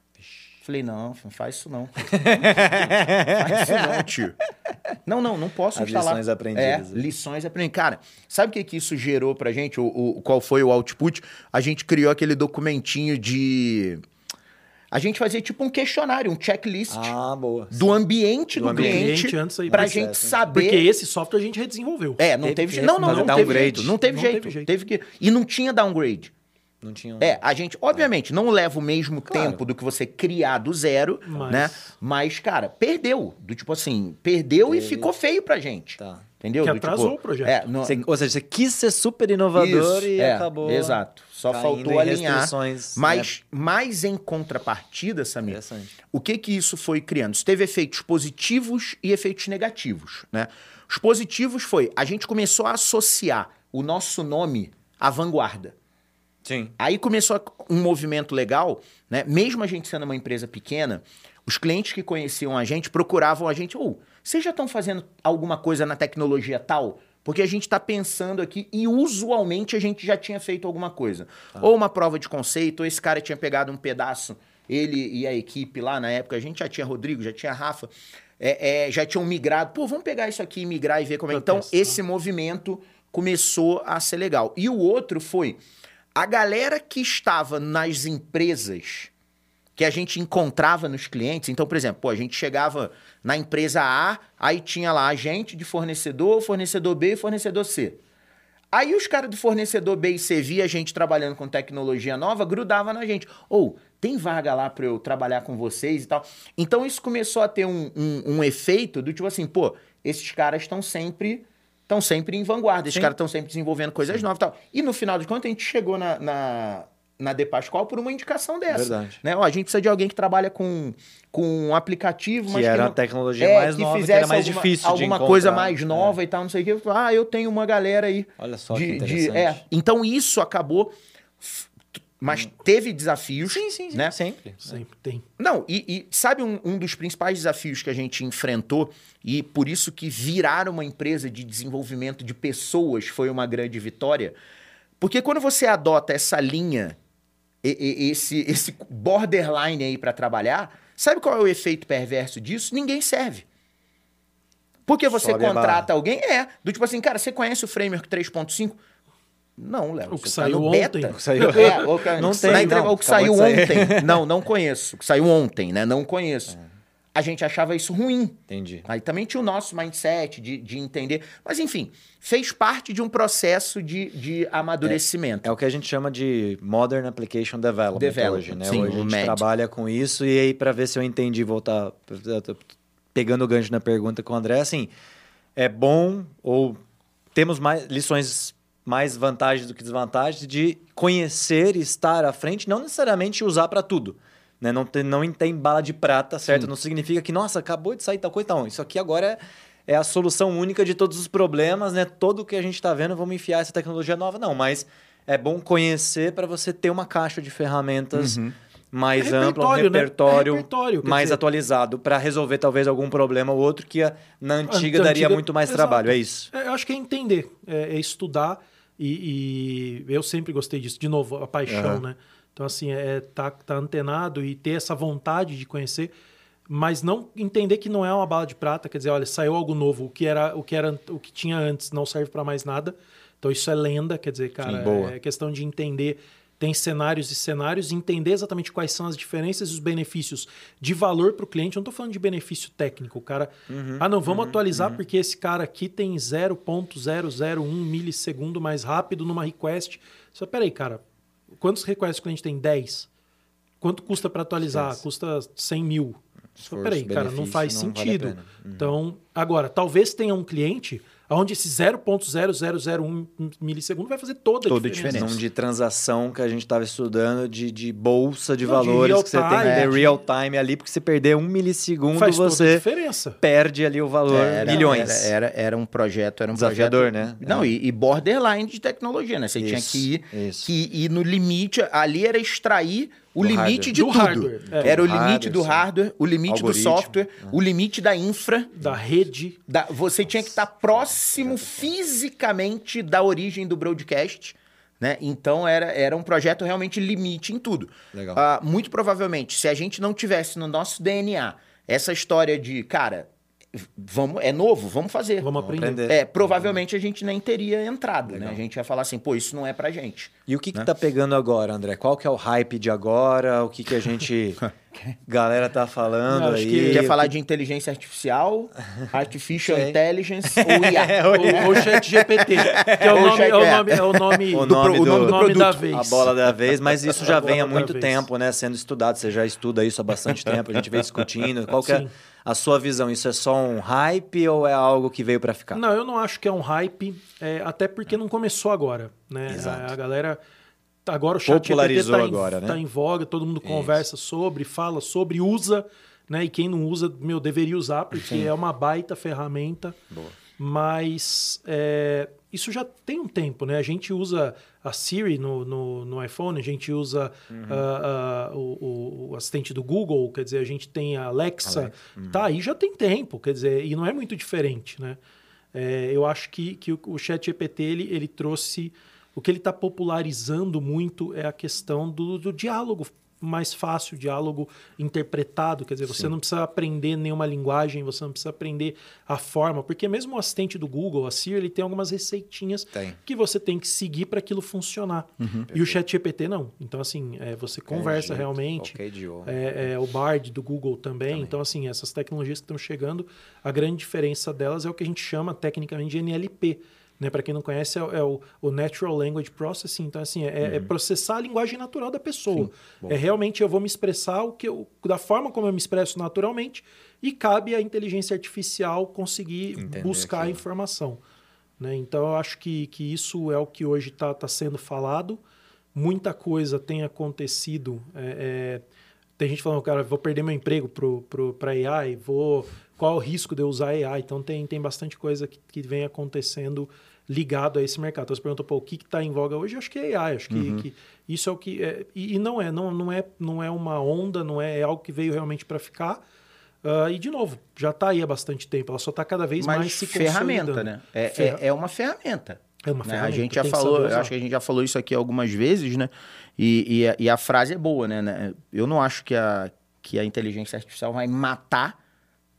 Falei, não, não faz isso não. faz isso não, tio. Não, não, não posso As instalar. lições aprendidas. É, lições aprendidas. Cara, sabe o que, que isso gerou pra gente? O, o- qual foi o output? A gente criou aquele documentinho de... A gente fazia tipo um questionário, um checklist Ah, boa. do ambiente Do do, ambiente. cliente, antes aí, pra processo, gente hein? saber... Porque esse software a gente redesenvolveu. É, não Teve teve, jeito. Não, não, fazer não teve downgrade. jeito. Não teve Não jeito. teve jeito. Teve que... E não tinha downgrade. Não tinha um... É, a gente, obviamente, não leva o mesmo Claro. tempo do que você criar do zero, Mas- né? Mas, cara, perdeu. Do tipo assim, perdeu e ficou feio pra gente. Tá. Entendeu? Que Do atrasou tipo, o projeto. É, não, Você- ou seja, você quis ser super inovador Isso, e é, acabou. Exato. Só faltou alinhar. restrições, Mas, mas em contrapartida, Samir, Interessante. o que que isso foi criando? Isso teve efeitos positivos e efeitos negativos, né? Os positivos foi, a gente começou a associar o nosso nome à vanguarda. Sim. Aí começou um movimento legal, né? Mesmo a gente sendo uma empresa pequena, os clientes que conheciam a gente procuravam a gente, ou vocês já estão fazendo alguma coisa na tecnologia tal? Porque a gente está pensando aqui e usualmente a gente já tinha feito alguma coisa. Ou uma prova de conceito, ou esse cara tinha pegado um pedaço, ele e a equipe lá na época, a gente já tinha Rodrigo, já tinha Rafa, é, é, já tinham migrado. Pô, vamos pegar isso aqui e migrar e ver como é. Pra Então, testar. esse movimento começou a ser legal. E o outro foi a galera que estava nas empresas que a gente encontrava nos clientes. Então, por exemplo, pô, a gente chegava na empresa A, aí tinha lá agente de fornecedor, fornecedor B e fornecedor C. Aí os caras do fornecedor B e C via a gente trabalhando com tecnologia nova, grudava na gente. Ou, tem vaga lá para eu trabalhar com vocês e tal. Então isso começou a ter um, um, um efeito do tipo assim, pô, esses caras estão sempre estão sempre em vanguarda, esses Sim. caras estão sempre desenvolvendo coisas novas e tal. E no final de contas, a gente chegou na, na, na De Pascoal por uma indicação dessa. Verdade. Né? Ó, a gente precisa de alguém que trabalha com, com um aplicativo, Que mas era que a não, tecnologia é, mais que nova, que era mais alguma, difícil de alguma coisa mais É. nova e tal, não sei o que. Ah, eu tenho uma galera aí. Olha só de, que de- interessante. é. Então isso acabou, mas teve desafios. Sim, sim, sim. Né? Sempre. Sempre tem. Não, e, e sabe um, um dos principais desafios que a gente enfrentou, e por isso que virar uma empresa de desenvolvimento de pessoas foi uma grande vitória? Porque quando você adota essa linha, e- e- esse, esse borderline aí para trabalhar, sabe qual é o efeito perverso disso? Ninguém serve. Porque você Sobe contrata alguém, é, do tipo assim, cara, você conhece o Framework 3.5? Não, Léo. O que tá saiu ontem. beta. O que saiu- É, o que- Não tem, entrega- não. O que saiu ontem. Não, não conheço. O que saiu ontem, né? Não conheço. A gente achava isso ruim. Entendi. Aí também tinha o nosso mindset de, de entender. Mas, enfim, fez parte de um processo de, de amadurecimento. É o que a gente chama de Modern Application Development, Development, hoje, né? sim, hoje a gente MED. trabalha com isso e aí para ver se eu entendi, voltar pegando o gancho na pergunta com o André, assim, é bom ou temos mais lições mais vantagens do que desvantagens de conhecer e estar à frente, não necessariamente usar para tudo. Né? Não, tem, não tem bala de prata, certo? Não significa que, nossa, acabou de sair tal coisa. Não, isso aqui agora é, é a solução única de todos os problemas, né? Todo o que a gente está vendo, vamos enfiar essa tecnologia nova. Não, mas é bom conhecer para você ter uma caixa de ferramentas mais É ampla, um repertório, né? É repertório, mais dizer- atualizado para resolver talvez algum problema ou outro que a- na antiga Na daria antiga- muito mais Exato. trabalho. É isso. É, eu acho que é entender, é, é estudar e, e eu sempre gostei disso. De novo, a paixão, Aham. né? Então, assim, é tá, tá antenado e ter essa vontade de conhecer, mas não entender que não é uma bala de prata, quer dizer, olha, saiu algo novo, o que era o que era o que tinha antes não serve para mais nada. Então isso é lenda, quer dizer, cara, Sim, boa. é questão de entender tem cenários e cenários, e entender exatamente quais são as diferenças e os benefícios de valor para o cliente. Eu não estou falando de benefício técnico. O cara, Uhum, ah, não, vamos atualizar porque esse cara aqui tem 0.001 milissegundo mais rápido numa request. Só peraí, cara, quantos requests o cliente tem? 10. Quanto custa para atualizar? Esquece. Custa 100 mil. Só Esforço, peraí, cara, não faz não vale sentido. pena. Uhum. Então, agora, talvez tenha um cliente onde esse 0.0001 milissegundo vai fazer toda a Toda a diferença. diferença. Não de transação que a gente estava estudando, de, de bolsa de Não, de valores real que você tem que ter de- real time ali, porque se perder um milissegundo, Faz toda a você diferença. perde ali o valor, Era, milhões. Era, era, era um projeto, era um Desafiador, projeto... né? Não, É. e, e borderline de tecnologia, né? Você tinha Isso, que ir, isso. que ir no limite, ali era extrair o Do limite hardware. de Do tudo. hardware, é. Era o Do limite hardware, do hardware, o limite do Algoritmo, software, o limite da infra. Da rede. da- você tinha que estar próximo fisicamente da origem do broadcast. Né? Então era, era um projeto realmente limite em tudo. Ah, muito provavelmente, se a gente não tivesse no nosso DNA essa história de, cara, vamos, é novo, vamos fazer. Vamos aprender. É, provavelmente a gente nem teria entrado, né? Legal. A gente ia falar assim, pô, isso não é pra gente. E o que, que tá pegando agora, André? Qual que é o hype de agora? O que, que a gente. galera tá falando acho aí? que- Quer falar de inteligência artificial, artificial Sei. intelligence ou IA? Ou, ou chat GPT, que é o nome, é o é. nome, é o nome, O do nome pro- o do, nome do nome da vez. A bola da vez, mas isso já vem há muito tempo, né? Sendo estudado. Você já estuda isso há bastante tempo, a gente vem discutindo. Qual que é a sua visão? Isso é só um hype ou é algo que veio para ficar? Não, eu não acho que é um hype, é, até porque não começou agora, né? Exato. A, a galera agora o chat Popularizou GPT tá agora, em, né? tá em voga, todo mundo conversa sobre, fala sobre, usa, né? E quem não usa, meu, deveria usar porque é uma baita ferramenta. Boa. Mas é, isso já tem um tempo, né? A gente usa a Siri no, no, no iPhone, a gente usa Uhum. ah, ah, o, o assistente do Google, quer dizer, a gente tem a Alexa, Alexa, uhum. tá aí já tem tempo, quer dizer, e não é muito diferente, né? É, eu acho que, que o, o chat GPT, ele, ele trouxe... O que ele está popularizando muito é a questão do, do diálogo mais fácil, diálogo interpretado. Quer dizer, você não precisa aprender nenhuma linguagem, você não precisa aprender a forma, porque mesmo o assistente do Google, a Siri, ele tem algumas receitinhas Tem. que você tem que seguir para aquilo funcionar. E o chat GPT não. Então, assim, é, você conversa jeito, realmente. É, é, o Bard do Google também. Então, assim, essas tecnologias que estão chegando, a grande diferença delas é o que a gente chama tecnicamente de NLP. Né? Para quem não conhece, é, o- é o, o Natural Language Processing. Então, assim, é, é processar a linguagem natural da pessoa. É realmente eu vou me expressar o que eu, da forma como eu me expresso naturalmente e cabe à inteligência artificial conseguir Entender buscar a aquilo. informação. Né? Então, eu acho que, que isso é o que hoje está tá sendo falado. Muita coisa tem acontecido. É, é, tem gente falando, cara, vou perder meu emprego para AI, vou, qual é o risco de eu usar AI? Então, tem, tem bastante coisa que, que vem acontecendo ligado a esse mercado. Então, você perguntou, pô, o que está em voga hoje? Eu acho que é AI. Acho que, uhum. que isso é o que... É, e, e, não é, não, não é, não é uma onda, não é, é algo que veio realmente para ficar. Uh, e, de novo, já está aí há bastante tempo. Ela só está cada vez Mas mais se ferramenta, né? É, Ferra... é, é, uma ferramenta. É uma né? ferramenta. A gente já falou, eu acho que a gente já falou isso aqui algumas vezes, né? E, e, a, e a frase é boa, né, né? Eu não acho que a, que a inteligência artificial vai matar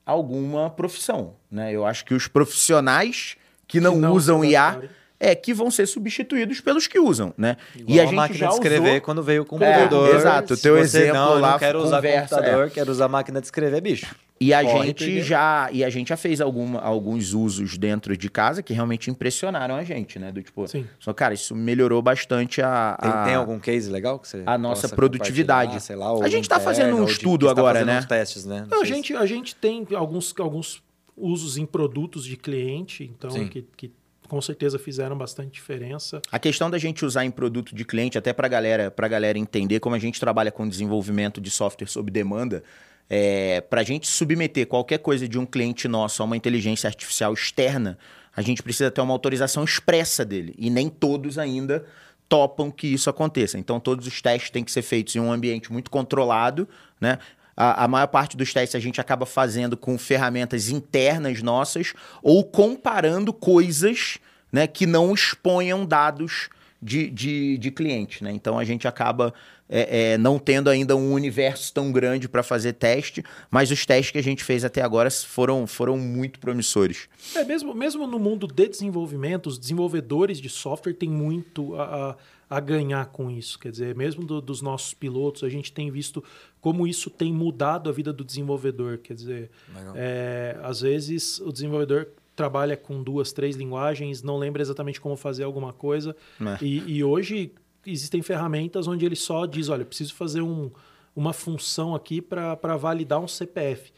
alguma profissão, né? Eu acho que os profissionais que não, que não usam IA é que vão ser substituídos pelos que usam, né? Igual e a, a gente máquina já de escrever usou... quando veio o computador. É, exato, o teu exemplo não, lá não quero conversa, usar computador, é. quero usar máquina de escrever, bicho. E a gente já e a gente já fez alguma, alguns usos dentro de casa que realmente impressionaram a gente, né? Do tipo, Sim. só cara, isso melhorou bastante a, a tem, tem, algum case legal que você a nossa produtividade. Sei lá, a gente está fazendo um estudo tá agora, né? testes, né? Não, a gente a gente tem alguns alguns usos em produtos de cliente, então que, que com certeza fizeram bastante diferença. A questão da gente usar em produto de cliente, até para galera, a galera entender como a gente trabalha com desenvolvimento de software sob demanda, é, para a gente submeter qualquer coisa de um cliente nosso a uma inteligência artificial externa, a gente precisa ter uma autorização expressa dele. E nem todos ainda topam que isso aconteça. Então, todos os testes têm que ser feitos em um ambiente muito controlado, né? A, a, maior parte dos testes a gente acaba fazendo com ferramentas internas nossas ou comparando coisas né, que não exponham dados de, de, de cliente. Né? Então a gente acaba é, é, não tendo ainda um universo tão grande para fazer teste, mas os testes que a gente fez até agora foram, foram muito promissores. É, mesmo, mesmo no mundo de desenvolvimento, os desenvolvedores de software têm muito a, a ganhar com isso. Quer dizer, mesmo do, dos nossos pilotos, a gente tem visto como isso tem mudado a vida do desenvolvedor. Quer dizer, é, às vezes o desenvolvedor trabalha com duas, três linguagens, não lembra exatamente como fazer alguma coisa. É. E, e, hoje existem ferramentas onde ele só diz: olha, preciso fazer um, uma função aqui para validar um CPF.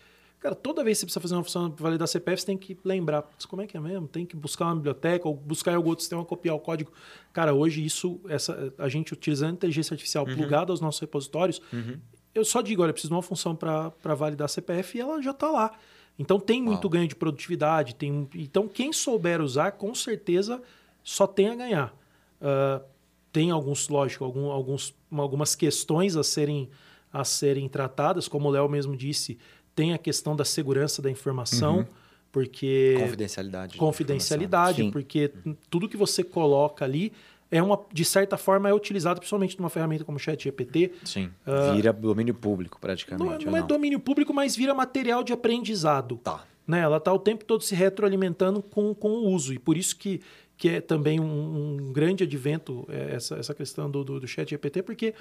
Cara, toda vez que você precisa fazer uma função para validar CPF, você tem que lembrar, como é que é mesmo? Tem que buscar uma biblioteca ou buscar em algum outro sistema, copiar o código. Cara, hoje isso, essa, a gente utilizando inteligência artificial uhum. plugada aos nossos repositórios, uhum. eu só digo, olha, preciso de uma função para validar CPF e ela já está lá. Então tem muito Uau. ganho de produtividade. Tem, então quem souber usar, com certeza só tem a ganhar. Uh, tem alguns, lógico, algum, alguns, algumas questões a serem, a serem tratadas, como o Léo mesmo disse, tem a questão da segurança da informação, uhum. porque... Confidencialidade. Confidencialidade, porque uhum. tudo que você coloca ali é uma, de certa forma, é utilizado principalmente numa ferramenta como o ChatGPT. Sim. Uh, vira domínio público, praticamente. Não, não é domínio público, mas vira material de aprendizado. Tá. Né? Ela está o tempo todo se retroalimentando com, com o uso. E por isso que, que é também um, um grande advento é, essa, essa questão do, do, do ChatGPT, porque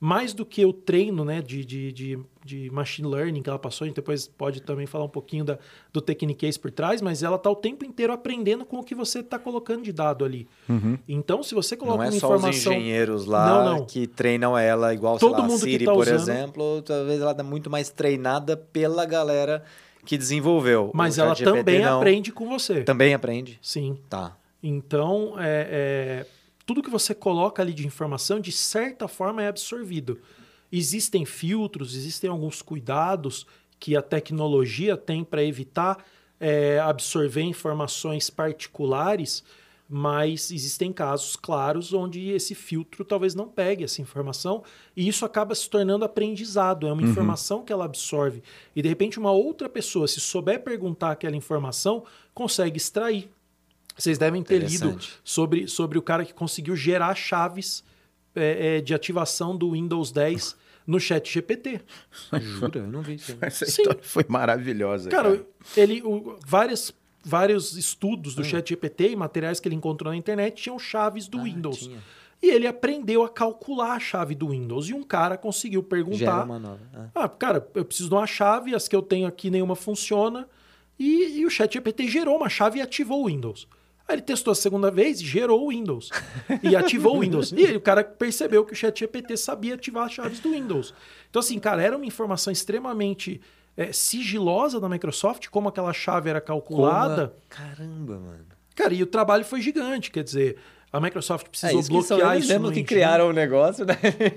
mais do que o treino né, de, de, de, de, machine learning que ela passou, a gente depois pode também falar um pouquinho da, do Technicase por trás, mas ela está o tempo inteiro aprendendo com o que você está colocando de dado ali. Uhum. Então, se você coloca não é uma informação... Não só os engenheiros lá não, não. que treinam ela, igual Todo lá, mundo Siri, que tá por usando... exemplo, talvez ela está muito mais treinada pela galera que desenvolveu. Mas ela também não. aprende com você. Também aprende? Sim. Tá. Então, é, é, tudo que você coloca ali de informação, de certa forma, é absorvido. Existem filtros, existem alguns cuidados que a tecnologia tem para evitar é, absorver informações particulares, mas existem casos claros onde esse filtro talvez não pegue essa informação e isso acaba se tornando aprendizado. É uma uhum. informação que ela absorve e de repente uma outra pessoa, se souber perguntar aquela informação, consegue extrair. Vocês devem ter lido sobre, sobre o cara que conseguiu gerar chaves é, é, de ativação do Windows 10 no chat GPT. Jura? Eu não vi isso. Essa Sim. história foi maravilhosa. Cara, cara. ele. O, várias, vários estudos do hum. chat GPT e materiais que ele encontrou na internet tinham chaves do ah, Windows. Tinha. E ele aprendeu a calcular a chave do Windows. E um cara conseguiu perguntar. Gera uma nova. Ah. ah, cara, eu preciso de uma chave, as que eu tenho aqui nenhuma funciona. E, e o chat GPT gerou uma chave e ativou o Windows. Aí ele testou a segunda vez e gerou o Windows. E ativou o Windows. E aí o cara percebeu que o ChatGPT sabia ativar as chaves do Windows. Então, assim, cara, era uma informação extremamente é, sigilosa da Microsoft, como aquela chave era calculada. Como? Caramba, mano. Cara, e o trabalho foi gigante, quer dizer, a Microsoft É precisou isso que são bloquear isso no que criaram o negócio, né?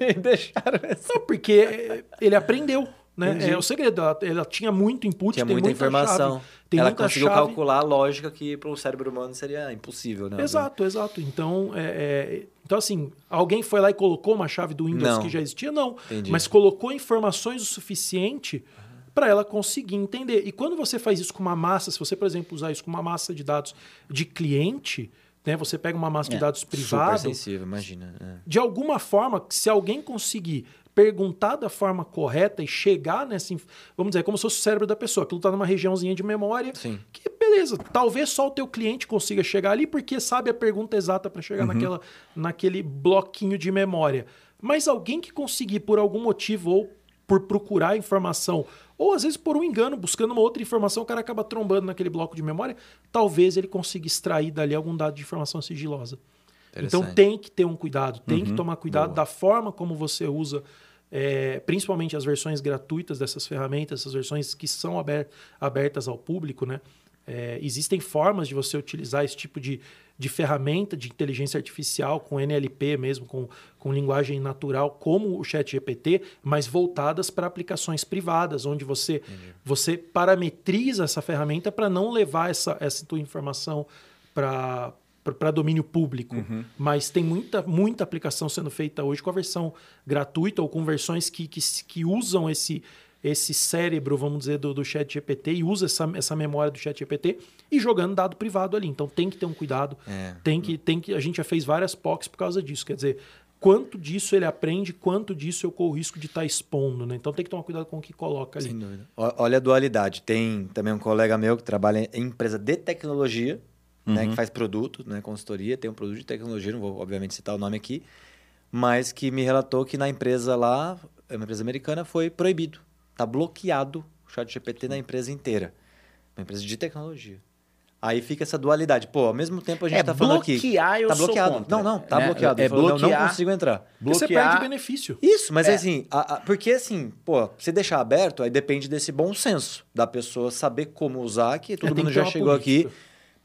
E deixaram. Não, porque ele aprendeu, né? Entendi. É o segredo. Ela, ela tinha muito input, Tinha tem muita, muita informação. chave, tem Ela muita conseguiu chave. calcular a lógica que para o cérebro humano seria impossível, né? Exato, exato. Então, é, é- então, assim, alguém foi lá e colocou uma chave do Windows Não. que já existia? Não. Entendi. Mas colocou informações o suficiente para ela conseguir entender. E quando você faz isso com uma massa, se você, por exemplo, usar isso com uma massa de dados de cliente, né, você pega uma massa de É, dados Super privado, sensível, imagina. é. de alguma forma, se alguém conseguir perguntar da forma correta e chegar nessa. Vamos dizer, como se fosse o cérebro da pessoa. Aquilo está numa regiãozinha de memória. Sim. Que beleza, talvez só o teu cliente consiga chegar ali porque sabe a pergunta exata para chegar naquela, naquele bloquinho de memória. Mas alguém que conseguir, por algum motivo, ou por procurar informação, ou às vezes por um engano, buscando uma outra informação, o cara acaba trombando naquele bloco de memória, talvez ele consiga extrair dali algum dado de informação sigilosa. Então tem que ter um cuidado, tem Uhum. que tomar cuidado da forma como você usa, é, principalmente as versões gratuitas dessas ferramentas, essas versões que são aber- abertas ao público, né? É, existem formas de você utilizar esse tipo de, de ferramenta de inteligência artificial com NLP mesmo, com, com linguagem natural, como o ChatGPT, mas voltadas para aplicações privadas, onde você, você parametriza essa ferramenta para não levar essa, essa tua informação para para domínio público, mas tem muita, muita aplicação sendo feita hoje com a versão gratuita ou com versões que, que, que usam esse, esse cérebro, vamos dizer, do, do chat GPT e usa essa, essa memória do chat GPT e jogando dado privado ali. Então tem que ter um cuidado, É. tem que, tem que. A gente já fez várias POCs por causa disso. Quer dizer, quanto disso ele aprende, quanto disso eu corro o risco de estar expondo, né? Então tem que tomar cuidado com o que coloca ali. Sem dúvida. Olha a dualidade. Tem também um colega meu que trabalha em empresa de tecnologia, né, que faz produto, né, consultoria, tem um produto de tecnologia, não vou obviamente citar o nome aqui, mas que me relatou que na empresa lá, é uma empresa americana, foi proibido. Está bloqueado o chat GPT na empresa inteira. Uma empresa de tecnologia. Aí fica essa dualidade. Pô, ao mesmo tempo a gente É, está falando aqui. bloquear eu tá sou bloqueado. contra. Não, não, tá É, bloqueado. é falou, não, bloquear- não consigo entrar. Porque você bloquear- perde benefício. Isso, mas É. assim, a- a- porque assim, pô, você deixar aberto, aí depende desse bom senso da pessoa saber como usar, que todo É, mundo já chegou política. aqui.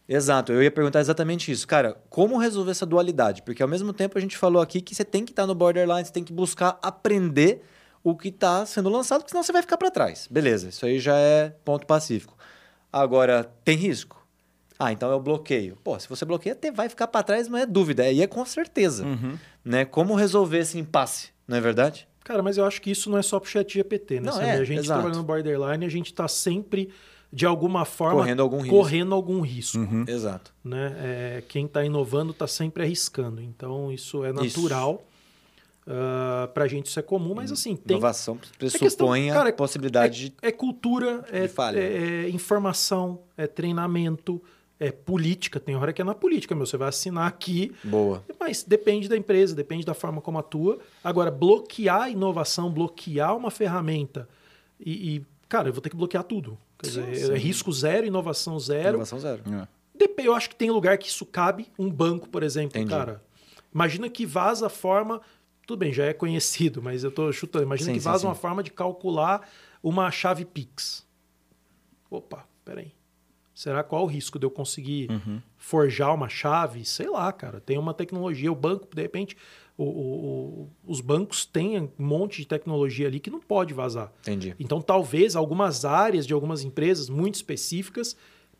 Exato, eu ia perguntar exatamente isso. Cara, como resolver essa dualidade? Porque ao mesmo tempo a gente falou aqui que você tem que estar no borderline, você tem que buscar aprender o que está sendo lançado, porque senão você vai ficar para trás. Beleza, isso aí já é ponto pacífico. Agora, tem risco? Ah, então é o bloqueio. Pô, se você bloqueia, até vai ficar para trás, não é dúvida. Aí é com certeza. Uhum. Né? Como resolver esse impasse, não é verdade? Cara, mas eu acho que isso não é só pro chat GPT, né? Não, é, a gente exato. trabalhando no borderline, a gente está sempre, de alguma forma, Correndo algum risco. correndo algum risco. Uhum. Exato. Né? É, quem está inovando está sempre arriscando. Então, isso é Isso. natural. para a gente isso é comum, mas assim, tem, Inovação questão- pressupõe cara, a possibilidade de... é, é cultura, é, é- é informação, é treinamento, é política. Tem hora que é na política, meu. Você vai assinar aqui, Boa. mas depende da empresa, depende da forma como atua. Agora, bloquear a inovação, bloquear uma ferramenta e, e, cara, eu vou ter que bloquear tudo. Quer Sim, dizer, sim. é risco zero, inovação zero. Inovação zero. É. Dep- Eu acho que tem lugar que isso cabe. Um banco, por exemplo, Entendi. cara. Imagina que vaza a forma. Tudo bem, já é conhecido, mas eu tô chutando. Imagina Sim, que sim, vaza sim. uma forma de calcular uma chave Pix. Opa, peraí. Será qual o risco de eu conseguir Uhum. forjar uma chave? Sei lá, cara. Tem uma tecnologia. O banco, de repente, o- o- o- os bancos têm um monte de tecnologia ali que não pode vazar. Entendi. Então, talvez algumas áreas de algumas empresas muito específicas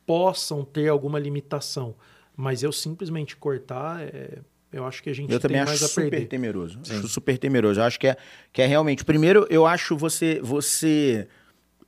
possam ter alguma limitação. Mas eu simplesmente cortar, é, eu acho que a gente Eu tem também mais acho a super perder. temeroso. Acho super temeroso. Eu acho que é, que é realmente. Primeiro, eu acho você. você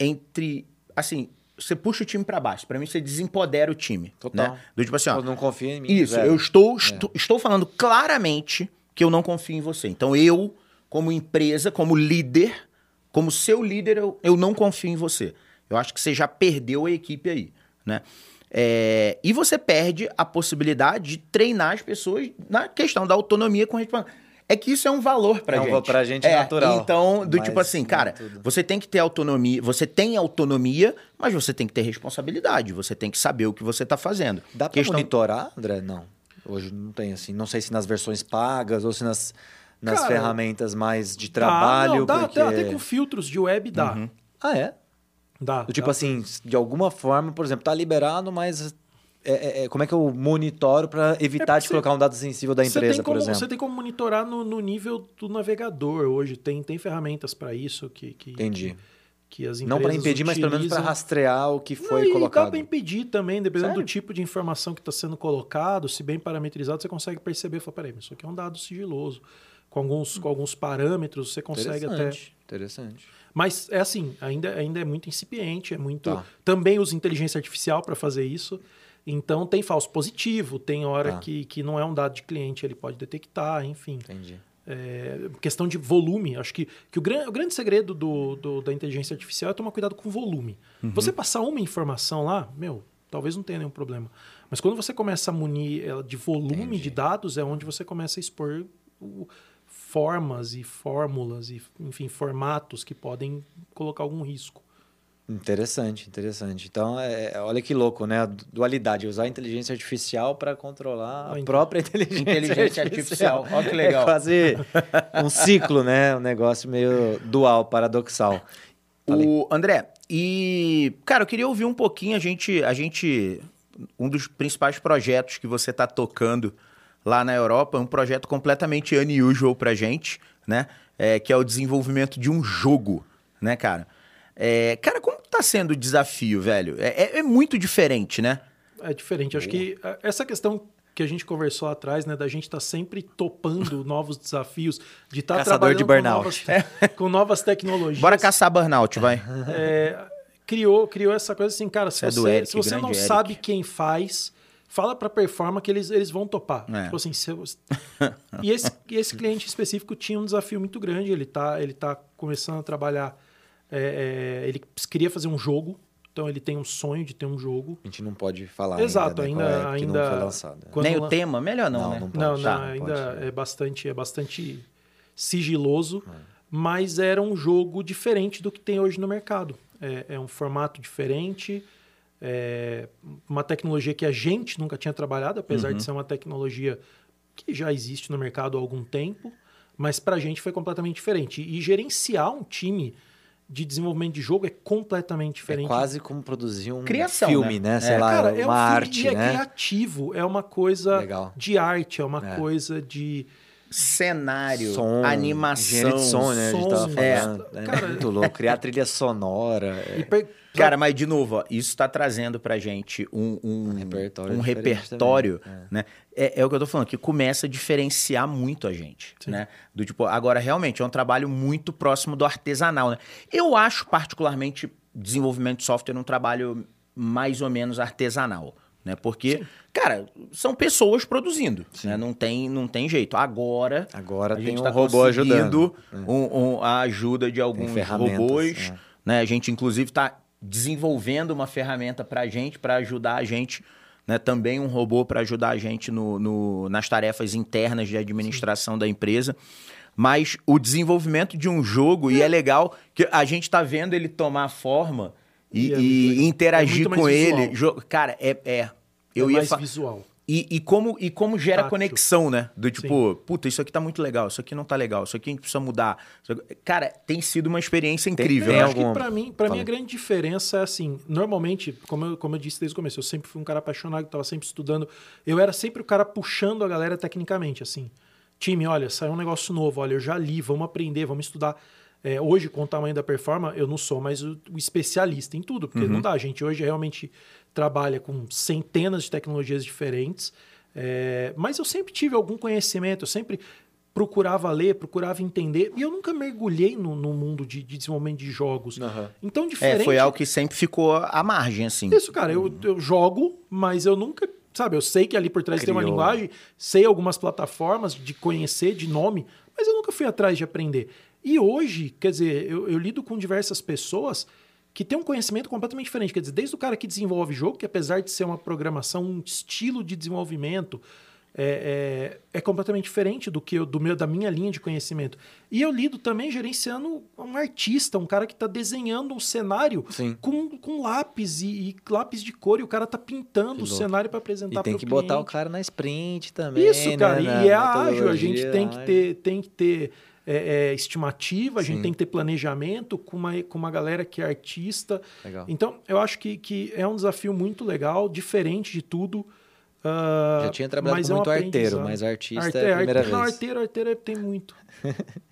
entre. Assim, você puxa o time pra baixo. Pra mim, você desempodera o time. Total. Né? Do tipo assim, ó. Eu não confio em mim. Isso. É. eu estou, estou, estou falando claramente que eu não confio em você. Então, eu, como empresa, como líder, como seu líder, eu, eu não confio em você. Eu acho que você já perdeu a equipe aí, né? É, e você perde a possibilidade de treinar as pessoas na questão da autonomia com respeito. É que isso é um valor pra É um gente. valor pra gente natural. Então, do Mas tipo assim, cara, tudo. você tem que ter autonomia, você tem autonomia, mas você tem que ter responsabilidade, você tem que saber o que você tá fazendo. Dá pra Questão- monitorar, André? Não. Hoje não tem assim. Não sei se nas versões pagas ou se nas, nas Cara, ferramentas mais de Dá, trabalho. não, dá, porque... até, até com filtros de web dá. Uhum. Ah, é? Dá. Do tipo dá. assim, de alguma forma, por exemplo, tá liberado, mas é, é, como é que eu monitoro para evitar É, de colocar um dado sensível da empresa, como, por exemplo? Você tem como monitorar no, no nível do navegador hoje. Tem, tem ferramentas para isso que, que, Entendi. que, que as empresas Não para impedir, mas pelo menos para utilizam. rastrear o que foi Não, e colocado. dá para impedir também, dependendo Sério? do tipo de informação que está sendo colocado, se bem parametrizado, você consegue perceber, falar, peraí, isso aqui é um dado sigiloso. Com alguns, com alguns parâmetros, você consegue até... Interessante, interessante. Mas é assim, ainda, ainda é muito incipiente, é muito. Tá. Também usa inteligência artificial para fazer isso. Então tem falso positivo, tem hora Tá. que, que não é um dado de cliente, ele pode detectar, enfim. Entendi. É, questão de volume, acho que, que o, gran, o grande segredo do, do- da inteligência artificial é tomar cuidado com o volume. Você passar uma informação lá, meu, talvez não tenha nenhum problema. Mas quando você começa a munir ela de volume Entendi. de dados, é onde você começa a expor o- formas e fórmulas e, enfim, formatos que podem colocar algum risco. Interessante, interessante. Então, é, olha que louco, né? A dualidade, usar a inteligência artificial para controlar a própria inteligência, Inteligência artificial. Olha que legal. É quase um ciclo, né? Um negócio meio dual, paradoxal. Falei. O André, e cara, eu queria ouvir um pouquinho a gente, a gente, um dos principais projetos que você está tocando lá na Europa, é um projeto completamente unusual pra gente, né? É, que é o desenvolvimento de um jogo, né, cara? É, cara, como tá sendo o desafio, velho? É, é- é muito diferente, né? É diferente. Acho que a- essa questão que a gente conversou atrás, né, da gente estar sempre topando novos desafios, de estar de trabalhando burnout. Com, novas, com novas tecnologias. Bora caçar burnout, vai. É, criou, criou essa coisa assim, cara, se É você, Eric, se você não Eric. sabe quem faz, fala pra performa que eles, eles vão topar. É. Tipo assim, eu- e esse, esse cliente específico tinha um desafio muito grande, ele tá, ele tá começando a trabalhar, é, é, ele queria fazer um jogo, então ele tem um sonho de ter um jogo. A gente não pode falar Exato, ainda, né, ainda- é, ainda- não foi lançado. Quando Nem lan- o tema, melhor não, Não, né? não pode. Não, não, Tá, não ainda pode. é bastante, é bastante sigiloso, mas era um jogo diferente do que tem hoje no mercado. É, é um formato diferente, é uma tecnologia que a gente nunca tinha trabalhado, apesar de ser uma tecnologia que já existe no mercado há algum tempo, mas para a gente foi completamente diferente. E gerenciar um time de desenvolvimento de jogo é completamente É diferente. quase como produzir um Criação, filme, né? né? Sei É. lá, Cara, uma é um filme arte, e é né? criativo, é uma coisa Legal. de arte, é uma É. coisa de Cenário, Som, animação. som, né? a gente tava é. falando. É, Cara, muito louco. Criar trilha sonora. é- Cara, mas de novo, ó, isso está trazendo pra gente um, um, Um repertório um repertório, também, é. né? É, é o que eu tô falando, que começa a diferenciar muito a gente, Sim. né? Do tipo, agora realmente é um trabalho muito próximo do artesanal, né? Eu acho particularmente desenvolvimento de software um trabalho mais ou menos artesanal, né? Porque, cara, são pessoas produzindo, né? Não tem, não tem jeito. Agora, Agora a tem gente um tá robô ajudando. conseguindo um- um- a ajuda de alguns robôs, é. né? A gente, inclusive, está desenvolvendo uma ferramenta para a gente, para ajudar a gente, né? também um robô para ajudar a gente no, no- nas tarefas internas de administração da empresa. Mas o desenvolvimento de um jogo, e é legal que a gente está vendo ele tomar forma e, E é muito e interagir É muito com ele. visual. Cara, é. é eu é ia mais fa- visual. e, e como, e como gera Tátil. conexão, né? Do tipo, puta, isso aqui tá muito legal, isso aqui não tá legal, isso aqui a gente precisa mudar. Cara, tem sido uma experiência incrível. tem eu né? acho alguma- que pra mim, pra mim a grande diferença é assim, normalmente, como eu, como eu disse desde o começo, eu sempre fui um cara apaixonado, que tava sempre estudando. Eu era sempre o cara puxando a galera tecnicamente, assim. Time, olha, saiu um negócio novo, olha, eu já li, vamos aprender, vamos estudar. É, hoje, com o tamanho da performance, eu não sou mais o, o especialista em tudo, porque não dá. A gente hoje realmente trabalha com centenas de tecnologias diferentes, é, mas eu sempre tive algum conhecimento, eu sempre procurava ler, procurava entender, e eu nunca mergulhei no, no mundo de, de desenvolvimento de jogos. Aham. Então, diferente... É, foi algo que sempre ficou à margem, assim. Isso, cara, eu, eu jogo, mas eu nunca. Sabe, eu sei que ali por trás tem uma Criou. linguagem, sei algumas plataformas de conhecer, de nome, mas eu nunca fui atrás de aprender. E hoje, quer dizer, eu, eu lido com diversas pessoas que têm um conhecimento completamente diferente. Quer dizer, desde o cara que desenvolve jogo, que apesar de ser uma programação, um estilo de desenvolvimento, é, é, é completamente diferente do que eu, do meu, da minha linha de conhecimento. E eu lido também gerenciando um artista, um cara que está desenhando um cenário Sim. com, com lápis e, e lápis de cor, e o cara tá pintando o cenário para apresentar E tem pro que botar o cliente. cara na sprint também. Isso, né, cara, na e é ágil, a gente tem que ter, tem que ter é, é, estimativa, a gente Sim. tem que ter planejamento com uma, com uma galera que é artista. Legal. Então, eu acho que, que é um desafio muito legal, diferente de tudo. ah, Já tinha trabalhado mas com é muito arteiro, mas artista Arte- é a primeira arte- Não, vez. arteiro, arteiro é- tem muito.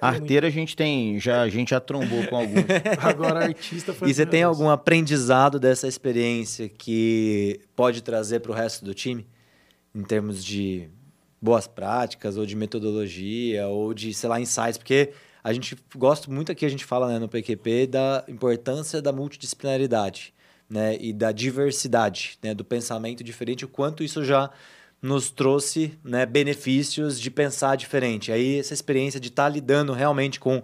Arteira a gente tem, já, a gente já trombou com alguns. Agora, artista foi. E você tem vez. algum aprendizado dessa experiência que pode trazer para o resto do time? Em termos de boas práticas, ou de metodologia, ou de, sei lá, insights? Porque a gente gosta muito aqui, a gente fala né, no PQP, da importância da multidisciplinaridade né, e da diversidade, né, do pensamento diferente, o quanto isso já nos trouxe né, benefícios de pensar diferente. Aí essa experiência de estar lidando realmente com,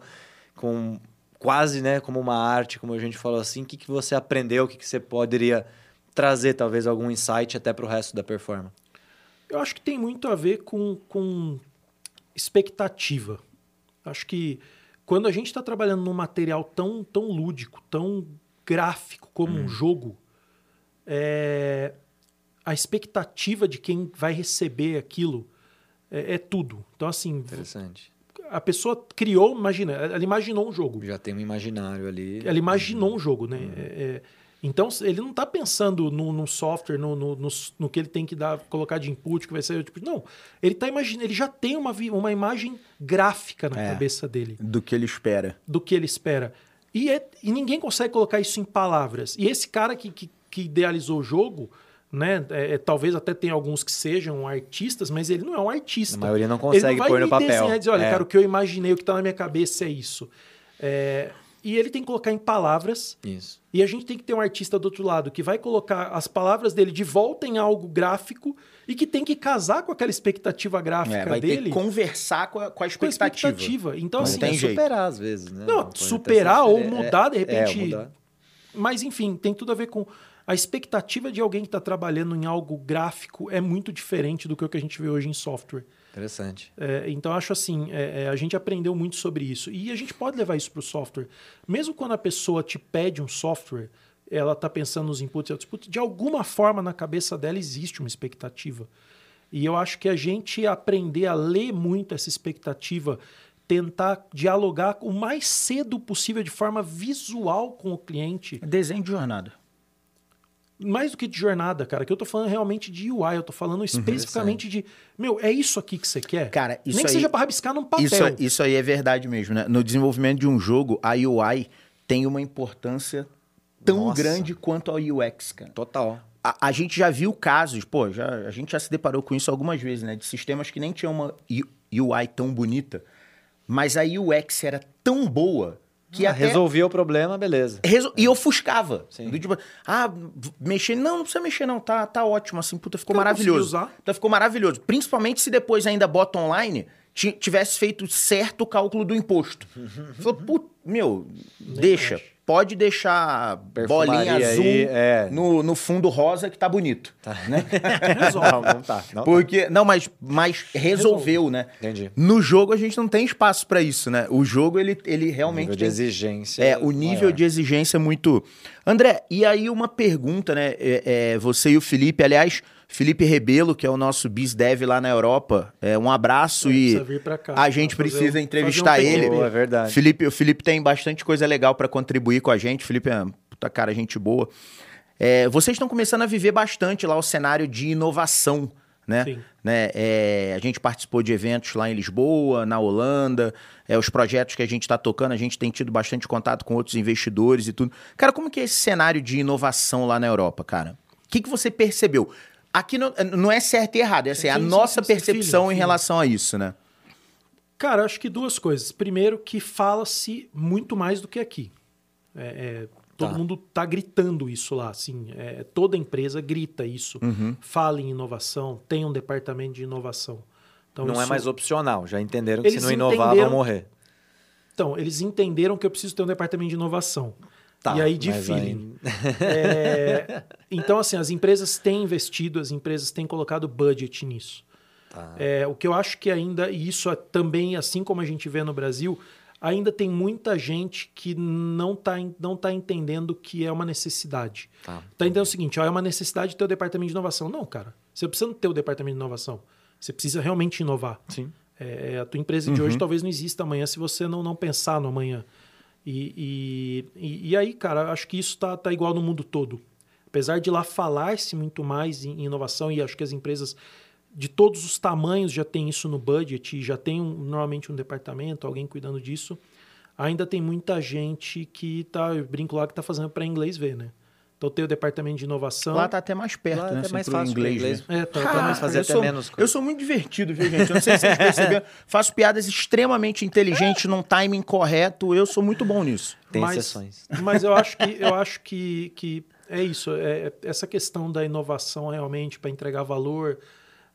com quase né, como uma arte, como a gente falou assim, o que, que você aprendeu, o que, que você poderia trazer talvez algum insight até para o resto da performance? Eu acho que tem muito a ver com, com expectativa. Acho que quando a gente está trabalhando num material tão, tão lúdico, tão gráfico como um jogo, é, a expectativa de quem vai receber aquilo é, é tudo. Então, assim, Interessante. a pessoa criou, imagina, ela imaginou um jogo. Já tem um imaginário ali. Ela imaginou um jogo, né? É, é, então, ele não está pensando no, no software, no, no, no, que ele tem que dar, colocar de input, que vai ser tipo. Não. Ele tá imaginando, ele já tem uma, uma imagem gráfica na É. cabeça dele do que ele espera. do que ele espera. E, é- e ninguém consegue colocar isso em palavras. E esse cara que, que, que idealizou o jogo, né? é, é, talvez até tenha alguns que sejam artistas, mas ele não é um artista. A maioria não Ele consegue não vai pôr no papel. desenhar dizer, olha, É. cara, o que eu imaginei, o que está na minha cabeça é isso. É, e ele tem que colocar em palavras. Isso. E a gente tem que ter um artista do outro lado que vai colocar as palavras dele de volta em algo gráfico e que tem que casar com aquela expectativa gráfica É, vai ter dele que conversar com a, com a com a expectativa. expectativa. Então, Mas assim, tem tem jeito. superar às vezes, né? Não, superar ou mudar, de É, repente. É, mudar. Mas, enfim, tem tudo a ver com. A expectativa de alguém que está trabalhando em algo gráfico é muito diferente do que o que a gente vê hoje em software. Interessante. É, então, acho assim, é, é, a gente aprendeu muito sobre isso. E a gente pode levar isso para o software. Mesmo quando a pessoa te pede um software, ela está pensando nos inputs e outputs, de alguma forma na cabeça dela existe uma expectativa. E eu acho que a gente aprender a ler muito essa expectativa, tentar dialogar o mais cedo possível de forma visual com o cliente, Desenho de jornada. Mais do que de jornada, cara, que eu tô falando realmente de UI, eu tô falando especificamente de, meu, é isso aqui que você quer? Cara, isso Nem que aí- seja para rabiscar num papel. Isso, isso aí é verdade mesmo, né? No desenvolvimento de um jogo, a UI tem uma importância tão Nossa. grande quanto a UX, cara. Total. A, a gente já viu casos, pô, já, a gente já se deparou com isso algumas vezes, né? De sistemas que nem tinham uma UI tão bonita, mas a UX era tão boa que Ah, até... Resolvia o problema, beleza. Resol- E ofuscava. Sim. Tipo, ah, mexer. Não, não precisa mexer, não. Tá, tá ótimo, assim. Puta, ficou Eu maravilhoso. usar. Então ficou maravilhoso. Principalmente se depois ainda bota online ti- tivesse feito certo o cálculo do imposto. Falou, put, meu, deixa. Pode deixar bolinha azul aí, é. no, no fundo rosa que tá bonito. Né? Resolve. Não, não tá. Não tá. Porque, não, mas, mas resolveu, né? Entendi. No jogo a gente não tem espaço pra isso, né? O jogo, ele, ele O realmente nível de tem exigência. é, o nível maior. de exigência é muito. André, e aí uma pergunta, né? É, é, você e o Felipe, aliás, Felipe Rebelo, que é o nosso BizDev lá na Europa, é, um abraço e vir pra cá, a gente precisa um- entrevistar um ele. Boa, é verdade. Felipe, o Felipe tem bastante coisa legal para contribuir com a gente. Felipe é puta cara, gente boa. É, vocês estão começando a viver bastante lá o cenário de inovação, né? Sim. né? É, a gente participou de eventos lá em Lisboa, na Holanda, é, os projetos que a gente está tocando, a gente tem tido bastante contato com outros investidores e tudo. Cara, como que é esse cenário de inovação lá na Europa, cara? O que, que você percebeu? Aqui não, não é certo e errado, é assim, a Sim, sim, nossa sim, sim, percepção filho, em filho. relação a isso, né? Cara, acho que duas coisas. Primeiro, que fala-se muito mais do que aqui. É, é, todo Tá. mundo tá gritando isso lá, assim. é, toda empresa grita isso. Uhum. Fala em inovação, tem um departamento de inovação. Então, Não é isso- mais opcional. Já entenderam que Eles se não inovar, entenderam- vão morrer. Então, eles entenderam que eu preciso ter um departamento de inovação. Tá, e aí de feeling. É, então, assim, as empresas têm investido, as empresas têm colocado budget nisso. Tá. É, o que eu acho que ainda, e isso é também, assim como a gente vê no Brasil, ainda tem muita gente que não está não tá entendendo que é uma necessidade. Tá. Tá entendendo o seguinte, ó, é uma necessidade ter o departamento de inovação. Não, cara. Você precisa não ter o departamento de inovação. Você precisa realmente inovar. Sim. É, a tua empresa de hoje talvez não exista amanhã se você não, não pensar no amanhã. E, e, e, aí, cara, acho que isso tá, tá igual no mundo todo. Apesar de lá falar-se muito mais em inovação, e acho que as empresas de todos os tamanhos já tem isso no budget, já tem um, normalmente um departamento, alguém cuidando disso, ainda tem muita gente que tá, eu brinco lá, que tá fazendo para inglês ver, né? Então tem o departamento de inovação. Lá tá até mais perto, Lá né? é mais fácil inglês. inglês. né? É, tá, tá mais fazer eu até sou, menos Eu sou muito divertido, viu, gente? Eu não sei se vocês perceberam. Faço piadas extremamente inteligentes num timing correto. Eu sou muito bom nisso. Tem mas, exceções. Mas eu acho que eu acho que, que é isso. É, essa questão da inovação realmente para entregar valor,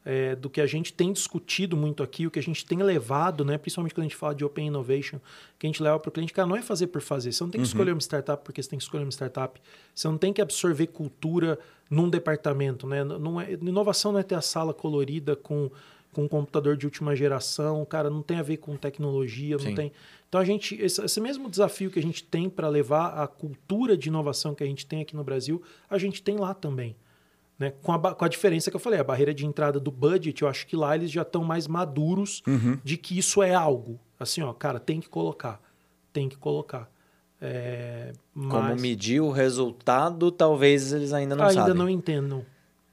é, do que a gente tem discutido muito aqui, o que a gente tem levado, né, principalmente quando a gente fala de Open Innovation, que a gente leva para o cliente, cara, não é fazer por fazer. Você não tem que escolher uma startup porque você tem que escolher uma startup. Você não tem que absorver cultura num departamento. Né? Não é, inovação não é ter a sala colorida com, com um computador de última geração, cara, não tem a ver com tecnologia, não Sim. tem. Então a gente, esse, esse mesmo desafio que a gente tem para levar a cultura de inovação que a gente tem aqui no Brasil, a gente tem lá também. Né? Com, a, com a diferença que eu falei, a barreira de entrada do budget, eu acho que lá eles já estão mais maduros de que isso é algo. Assim, ó, cara, tem que colocar. Tem que colocar. É, Como mas medir o resultado, talvez eles ainda não ainda sabem. não entendam.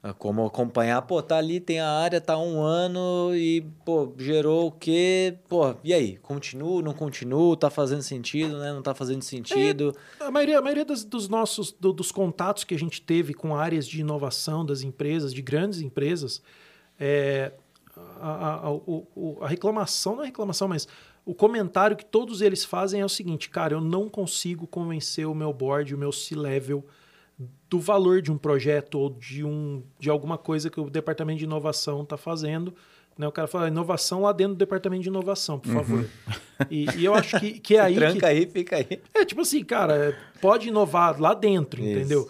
Ah, Como acompanhar, pô, tá ali, tem a área, tá um ano e, pô, gerou o quê? Pô, e aí? Continuo, não continuo? Tá fazendo sentido, né? Não tá fazendo sentido? A maioria, a maioria das- dos nossos do- dos contatos que a gente teve com áreas de inovação das empresas, de grandes empresas, é, a, a- a- a reclamação, não é reclamação, mas o comentário que todos eles fazem é o seguinte, cara, eu não consigo convencer o meu board, o meu C-level do valor de um projeto ou de, um, de alguma coisa que o departamento de inovação está fazendo. Né? O cara fala, inovação lá dentro do departamento de inovação, por favor. E, e eu acho que, que é aí que, Tranca aí, fica aí. é tipo assim, cara, pode inovar lá dentro, Isso. entendeu?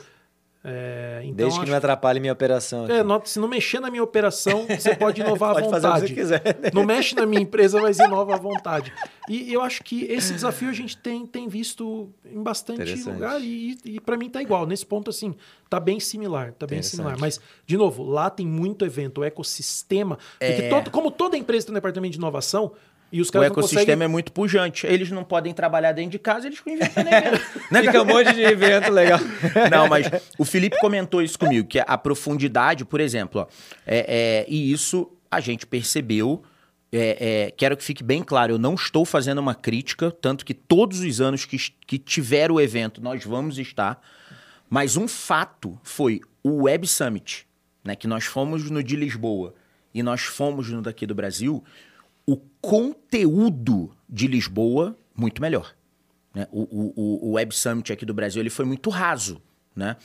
É, então Desde que não atrapalhe minha operação. é, se não mexer na minha operação, você pode inovar à Pode fazer o que vontade. quiser. né? Não mexe na minha empresa, mas inova à vontade. E eu acho que esse desafio a gente tem, tem visto em bastante lugar e, e para mim tá igual. Nesse ponto, assim, tá bem similar, tá bem similar. Mas, de novo, lá tem muito evento, o ecossistema. Porque todo- como toda empresa tem um departamento de inovação, e os O caras não ecossistema conseguem... é muito pujante. Eles não podem trabalhar dentro de casa, eles ficam inventando evento. Né, Fica um monte de evento legal. Não, mas o Felipe comentou isso comigo, que a profundidade, por exemplo, ó, é, é, e isso a gente percebeu. é, é, quero que fique bem claro, eu não estou fazendo uma crítica, tanto que todos os anos que, que tiver o evento, nós vamos estar. Mas um fato foi o Web Summit, né, que nós fomos no de Lisboa e nós fomos no daqui do Brasil, o conteúdo de Lisboa, muito melhor. Né? O, o, o- Web Summit aqui do Brasil ele foi muito raso. Né?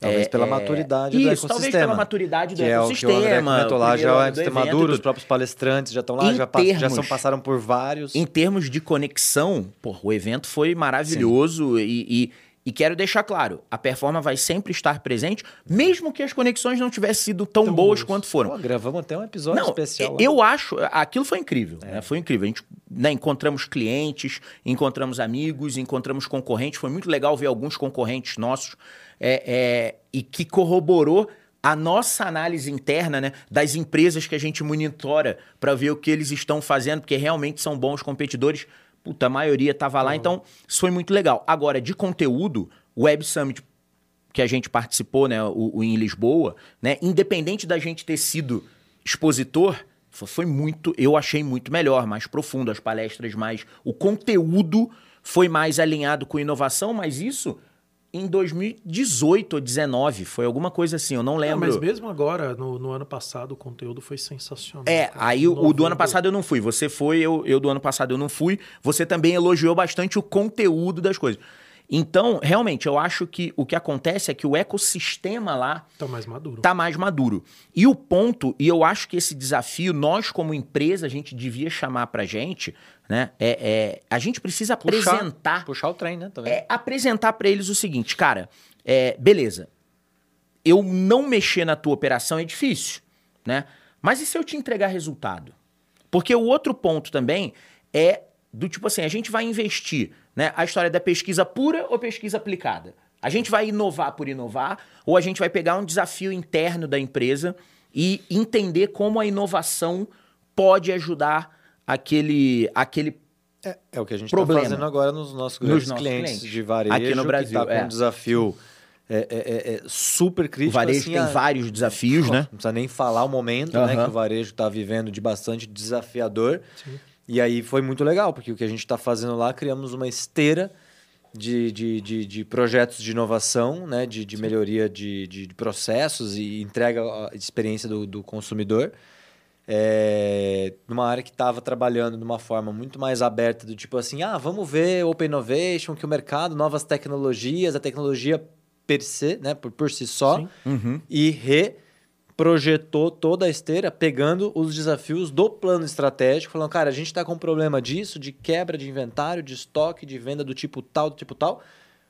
Talvez pela maturidade do isso, ecossistema. talvez pela maturidade do que é o que o André ecossistema. comentou lá, já é ecossistema evento maduro, os próprios palestrantes já estão lá, Em já, pass- já termos- são, passaram por vários. Em termos de conexão, pô, o evento foi maravilhoso e, e, e quero deixar claro, a performance vai sempre estar presente, mesmo que as conexões não tivessem sido tão, Tão boas boas. quanto foram. Pô, gravamos até um episódio Não, especial. lá. eu acho, aquilo foi incrível, É. né? Foi incrível. A gente né, encontramos clientes, encontramos amigos, encontramos concorrentes. Foi muito legal ver alguns concorrentes nossos é, é, e que corroborou a nossa análise interna né, das empresas que a gente monitora para ver o que eles estão fazendo, porque realmente são bons competidores. Puta, a maioria estava lá, então isso foi muito legal. Agora, de conteúdo, o Web Summit que a gente participou, né, o, o em Lisboa, né, independente da gente ter sido expositor, fo- foi muito, eu achei muito melhor, mais profundo, as palestras mais, o conteúdo foi mais alinhado com inovação, mas isso em 2018 ou 19, foi alguma coisa assim, eu não Ah, lembro. mas mesmo agora, no, no ano passado, o conteúdo foi sensacional. É, cara. aí o, o do ano passado eu não fui. Você foi, eu, eu do ano passado eu não fui. Você também elogiou bastante o conteúdo das coisas. Então, realmente, eu acho que o que acontece é que o ecossistema lá Tá mais maduro. tá mais maduro. E o ponto, e eu acho que esse desafio, nós como empresa, a gente devia chamar pra gente, né? É, é, a gente precisa Puxar- apresentar Puxar o trem, né? Também. é apresentar pra eles o seguinte, cara, é, beleza, eu não mexer na tua operação é difícil, né? Mas e se eu te entregar resultado? Porque o outro ponto também é do tipo assim, a gente vai investir, né? A história da pesquisa pura ou pesquisa aplicada? A gente vai inovar por inovar ou a gente vai pegar um desafio interno da empresa e entender como a inovação pode ajudar aquele, aquele é, é o que a gente está fazendo agora nos nossos grandes nossos clientes, clientes. de varejo, Aqui no Brasil, que está é. com um desafio é, é, é, é super o crítico. varejo assim, tem a- vários desafios, né? Não precisa nem falar o momento né, Aham. que o varejo está vivendo de bastante desafiador. Sim. E aí foi muito legal, porque o que a gente está fazendo lá, criamos uma esteira de, de, de, de projetos de inovação, né, de, de melhoria de, de, de processos e entrega a experiência do, do consumidor. É, numa área que estava trabalhando de uma forma muito mais aberta, do tipo assim, ah, vamos ver Open Innovation, que o mercado, novas tecnologias, a tecnologia per se, né, por, por si só. Uhum. e reprojetou toda a esteira, pegando os desafios do plano estratégico, falando, cara, a gente está com um problema disso, de quebra de inventário, de estoque, de venda do tipo tal, do tipo tal.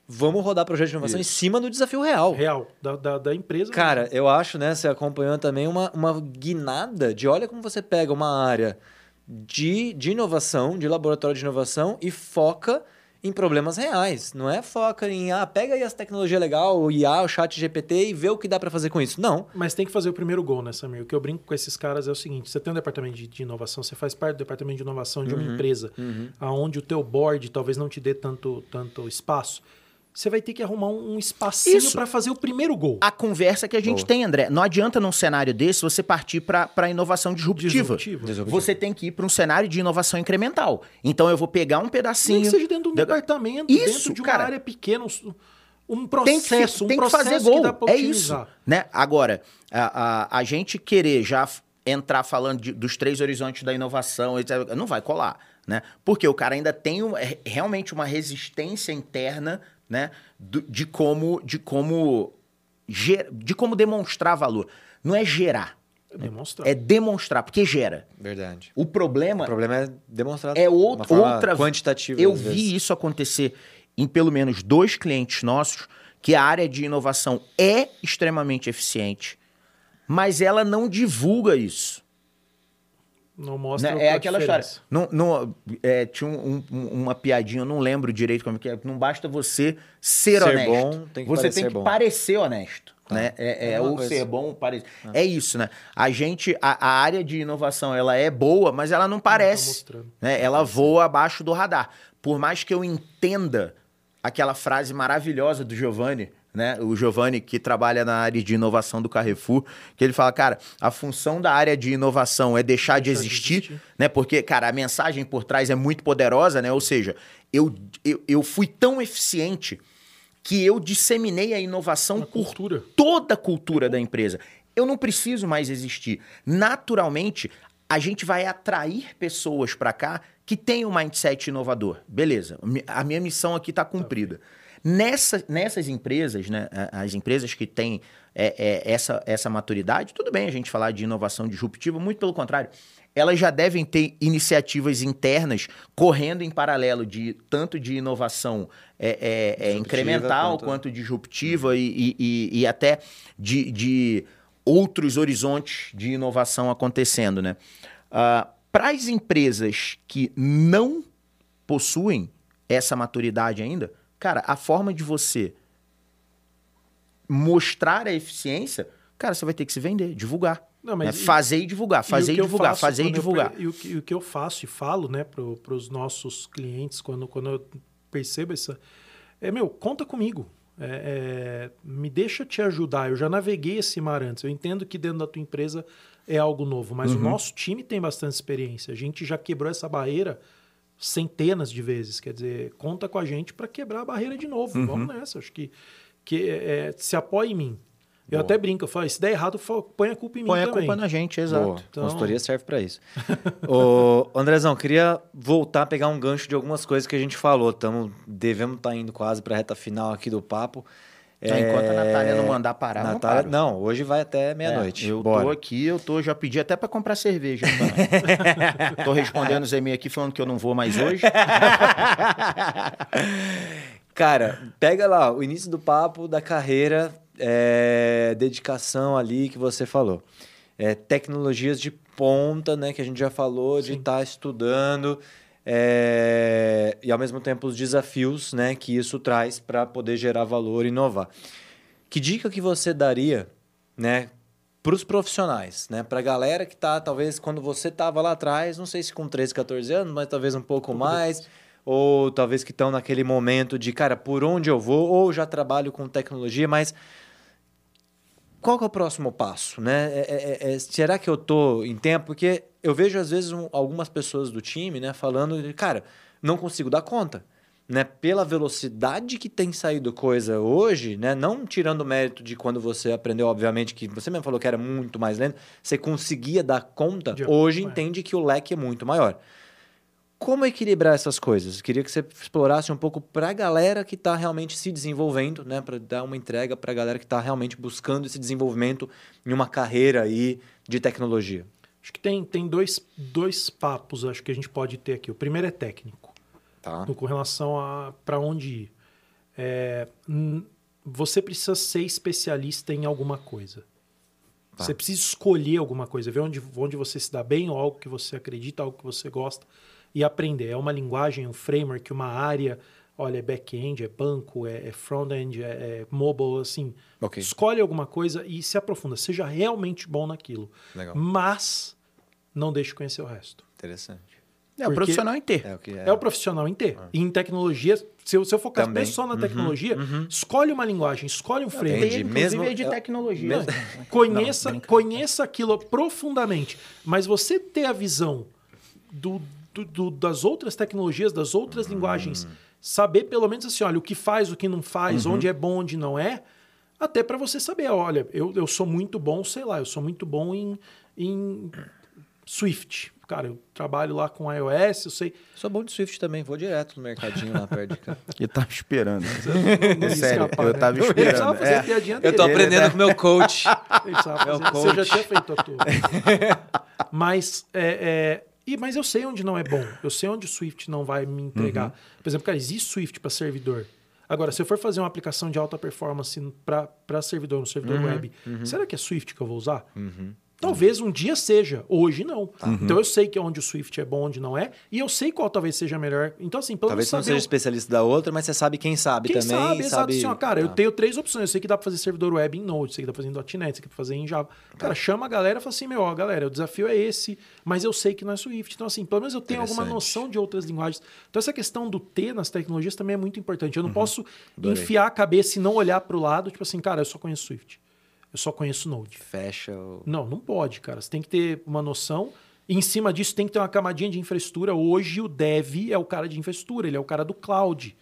Vamos rodar projeto de inovação em cima do desafio real. Real, da, da, da empresa. Cara, eu acho, né, você acompanhou também uma, uma guinada de olha como você pega uma área de, de inovação, de laboratório de inovação e foca em problemas reais. Não é foca em, ah, pega aí as tecnologias legal, o IA, o chat GPT e vê o que dá para fazer com isso. Não. Mas tem que fazer o primeiro gol, né, Samir? O que eu brinco com esses caras é o seguinte: você tem um departamento de, inovação, você faz parte do departamento de inovação de uma Uhum. empresa, aonde o teu board talvez não te dê tanto, tanto espaço. Você vai ter que arrumar um, um espacinho para fazer o primeiro gol. A conversa que a gente Boa. tem, André. Não adianta num cenário desse você partir para inovação disruptiva. Disruptivo. Disruptivo. Você tem que ir para um cenário de inovação incremental. Então eu vou pegar um Nem pedacinho. que seja dentro de um da- departamento, Isso, dentro de uma cara. área pequena, um, um tem que, processo, tem um que processo fazer gol. dá pra é isso. Né? Agora, a, a, a gente querer já entrar falando de- dos três horizontes da inovação, não vai colar. Né? Porque o cara ainda tem um- é, realmente uma resistência interna né? de como, de, como ger- de como demonstrar valor. Não é gerar, Demonstrar. é demonstrar, porque gera. Verdade. O problema O problema é demonstrar é uma outra, forma outra quantitativa. Eu às vi vezes. isso acontecer em pelo menos dois clientes nossos, que a área de inovação é extremamente eficiente, mas ela não divulga isso. Não mostra né? É aquela diferença. história. Não, não, é, tinha um- um- uma piadinha, eu não lembro direito como que é. Não basta você ser, Ser honesto. bom, tem que você tem que bom. parecer honesto. Tá. Né? É, é, É coisa. ser bom, parecer. É isso, né? A gente, a, a área de inovação, ela é boa, mas ela não parece. mostrando. né? Ela voa abaixo do radar. Por mais que eu entenda aquela frase maravilhosa do Giovanni, né? O Giovanni que trabalha na área de inovação do Carrefour, que ele fala, cara, a função da área de inovação é deixar, de, Deixar de existir, existir. né? Porque, cara, a mensagem por trás é muito poderosa, né? Ou seja, eu, eu, eu fui tão eficiente que eu disseminei a inovação por cultura. toda a cultura da empresa. Eu não preciso mais existir. Naturalmente, a gente vai atrair pessoas para cá que têm um mindset inovador. Beleza, a minha missão aqui está cumprida. Nessa, nessas empresas, né, as empresas que têm é, é, essa, essa maturidade, tudo bem a gente falar de inovação disruptiva, muito pelo contrário. Elas já devem ter iniciativas internas correndo em paralelo de tanto de inovação é, é, é, incremental quanto- quanto disruptiva e, e- e- e até de, de outros horizontes de inovação acontecendo, né? Para as empresas que não possuem essa maturidade ainda, cara, a forma de você mostrar a eficiência, cara, você vai ter que se vender, divulgar. Não, né? e- Fazer e divulgar, fazer e, eu divulgar, fazer e eu divulgar. per- E o, que, e o que eu faço e falo, né, para os nossos clientes, quando, quando eu percebo essa. É, meu, conta comigo. É, é, me deixa te ajudar. Eu já naveguei esse mar antes. Eu entendo que dentro da tua empresa é algo novo, mas Uhum. o nosso time tem bastante experiência. A gente já quebrou essa barreira centenas de vezes. Quer dizer, conta com a gente para quebrar a barreira de novo. Uhum. Vamos nessa. Acho que, que é, se apoia em mim. Eu Boa. até brinco, eu falo, se der errado, falo, põe a culpa em mim Põe a também. culpa na gente, exato. Boa. Então- Consultoria serve para isso. Ô, Andrezão, queria voltar a pegar um gancho de algumas coisas que a gente falou. Tamo, devemos estar indo quase para a reta final aqui do papo. Então, enquanto a Natália não mandar parar, não Natália, paro. não, hoje vai até meia-noite. É, eu Bora. tô aqui, eu tô, já pedi até pra comprar cerveja. tô respondendo os e-mails aqui falando que eu não vou mais hoje. Cara, pega lá o início do papo da carreira, é, dedicação ali que você falou. É, tecnologias de ponta, né? Que a gente já falou, de estar estudando. É, e ao mesmo tempo os desafios né, que isso traz para poder gerar valor e inovar. Que dica que você daria, né? para os profissionais, né? Para a galera que tá, talvez, quando você tava lá atrás, não sei se com 13, 14 anos, mas talvez um pouco mais, ou talvez que estão naquele momento de, cara, por onde eu vou, ou já trabalho com tecnologia, mas qual é o próximo passo, né? É, é, é, será que eu tô em tempo? Porque eu vejo às vezes um, algumas pessoas do time, né, falando, cara, não consigo dar conta, né? Pela velocidade que tem saído coisa hoje, né? Não tirando o mérito de quando você aprendeu, obviamente, que você mesmo falou que era muito mais lento, você conseguia dar conta. De- hoje é. entende que o leque é muito maior. Como equilibrar essas coisas? Queria que você explorasse um pouco para a galera que está realmente se desenvolvendo, né? Para dar uma entrega para a galera que está realmente buscando esse desenvolvimento em uma carreira aí de tecnologia. Acho que tem, tem dois, dois papos acho que a gente pode ter aqui. O primeiro é técnico, Tá. com relação a para onde ir. É, você precisa ser especialista em alguma coisa. Tá. Você precisa escolher alguma coisa, ver onde, onde você se dá bem, ou algo que você acredita, algo que você gosta, e aprender. É uma linguagem, um framework, uma área. Olha, é back-end, é banco, é, é front-end, é, é mobile, assim. Ok. Escolhe alguma coisa e se aprofunda. Seja realmente bom naquilo. Legal. Mas não deixe de conhecer o resto. Interessante. É o profissional inteiro. É o que é. É, o profissional em T. E em tecnologia, se eu, se eu focar Também. só na tecnologia, escolhe uma linguagem, escolhe um framework. Entendi. Inclusive Mesmo- é de eu- tecnologia. mesmo- Conheça, Não, conheça aquilo profundamente. Mas você ter a visão do, do- do- das outras tecnologias, das outras Hum. linguagens, saber pelo menos assim, olha, o que faz, o que não faz, Uhum. onde é bom, onde não é, até para você saber, olha, eu, eu sou muito bom, sei lá, eu sou muito bom em, em Swift. Cara, eu trabalho lá com iOS, eu sei. Sou bom de Swift também, vou direto no mercadinho lá perto de cá. Eu tava esperando. Não É sério, escapar, eu né? tava esperando. fazer a É. piadinha Eu dele. tô Ele- aprendendo com o meu coach. Meu fazer. Você já coach. tinha feito a tua. mas, é, é, e, mas eu sei onde não é bom. Eu sei onde o Swift não vai me entregar. Uhum. Por exemplo, cara, existe Swift para servidor. Agora, se eu for fazer uma aplicação de alta performance para servidor, no servidor Uhum. web, será que é Swift que eu vou usar? Talvez um dia seja, hoje não. Tá. Então eu sei que onde o Swift é bom, onde não é, e eu sei qual talvez seja melhor. Então, assim, pelo Talvez você não seja o- especialista da outra, mas você sabe quem sabe quem também. sabe, exato. Assim, ó, cara, eu Tá. tenho três opções. Eu sei que dá pra fazer servidor web em Node, sei que dá pra fazer em .NET, sei que dá pra fazer em Java. Cara, chama a galera e fala assim, meu, ó, galera, o desafio é esse, mas eu sei que não é Swift. Então, assim, pelo menos eu tenho alguma noção de outras linguagens. Então, essa questão do T nas tecnologias também é muito importante. Eu não posso Uhum. Adorei. enfiar a cabeça e não olhar pro lado, tipo assim, cara, eu só conheço Swift. Eu só conheço Node. Fecha o. Não, não pode, cara. Você tem que ter uma noção. E em cima disso, tem que ter uma camadinha de infraestrutura. Hoje, o dev é o cara de infraestrutura, ele é o cara do cloud.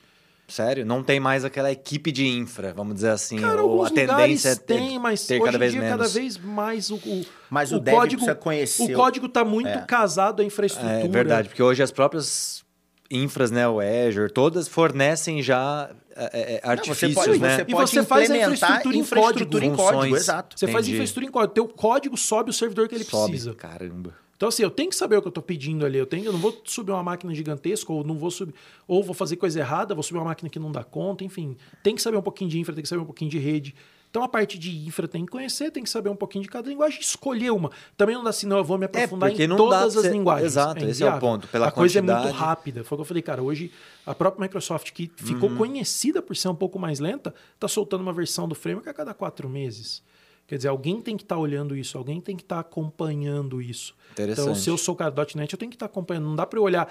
Sério? Não tem mais aquela equipe de infra, vamos dizer assim. Cara, ou a tendência é ter, tem, mas ter hoje cada em vez dia, menos. cada vez mais o, o, Mas o dev código, precisa conhecer o o- código está muito É. casado à infraestrutura. É verdade, porque hoje as próprias infras, né, o Azure, todas fornecem já é, é, Não, artifícios, você pode, né? você E pode você faz a infraestrutura em infraestrutura em código. código, Funções. exato. Você faz Entendi. infraestrutura em código. Teu código sobe o servidor que ele Sobe. precisa. Caramba. Então, assim, eu tenho que saber o que eu estou pedindo ali. Eu, tenho, eu não vou subir uma máquina gigantesca, ou não vou subir, ou vou fazer coisa errada, vou subir uma máquina que não dá conta, enfim. Tem que saber um pouquinho de infra, tem que saber um pouquinho de rede. Então, a parte de infra tem que conhecer, tem que saber um pouquinho de cada linguagem, escolher uma. Também não dá assim, não, eu vou me aprofundar porque em todas as linguagens. Exato, esse é o ponto, pela a coisa é muito quantidade. rápida. Foi o que eu falei, cara, hoje a própria Microsoft, que ficou Uhum. conhecida por ser um pouco mais lenta, está soltando uma versão do framework a cada quatro meses. Quer dizer, alguém tem que estar olhando isso, alguém tem que estar acompanhando isso. Então, se eu sou o cara do .NET, eu tenho que estar acompanhando. Não dá para eu olhar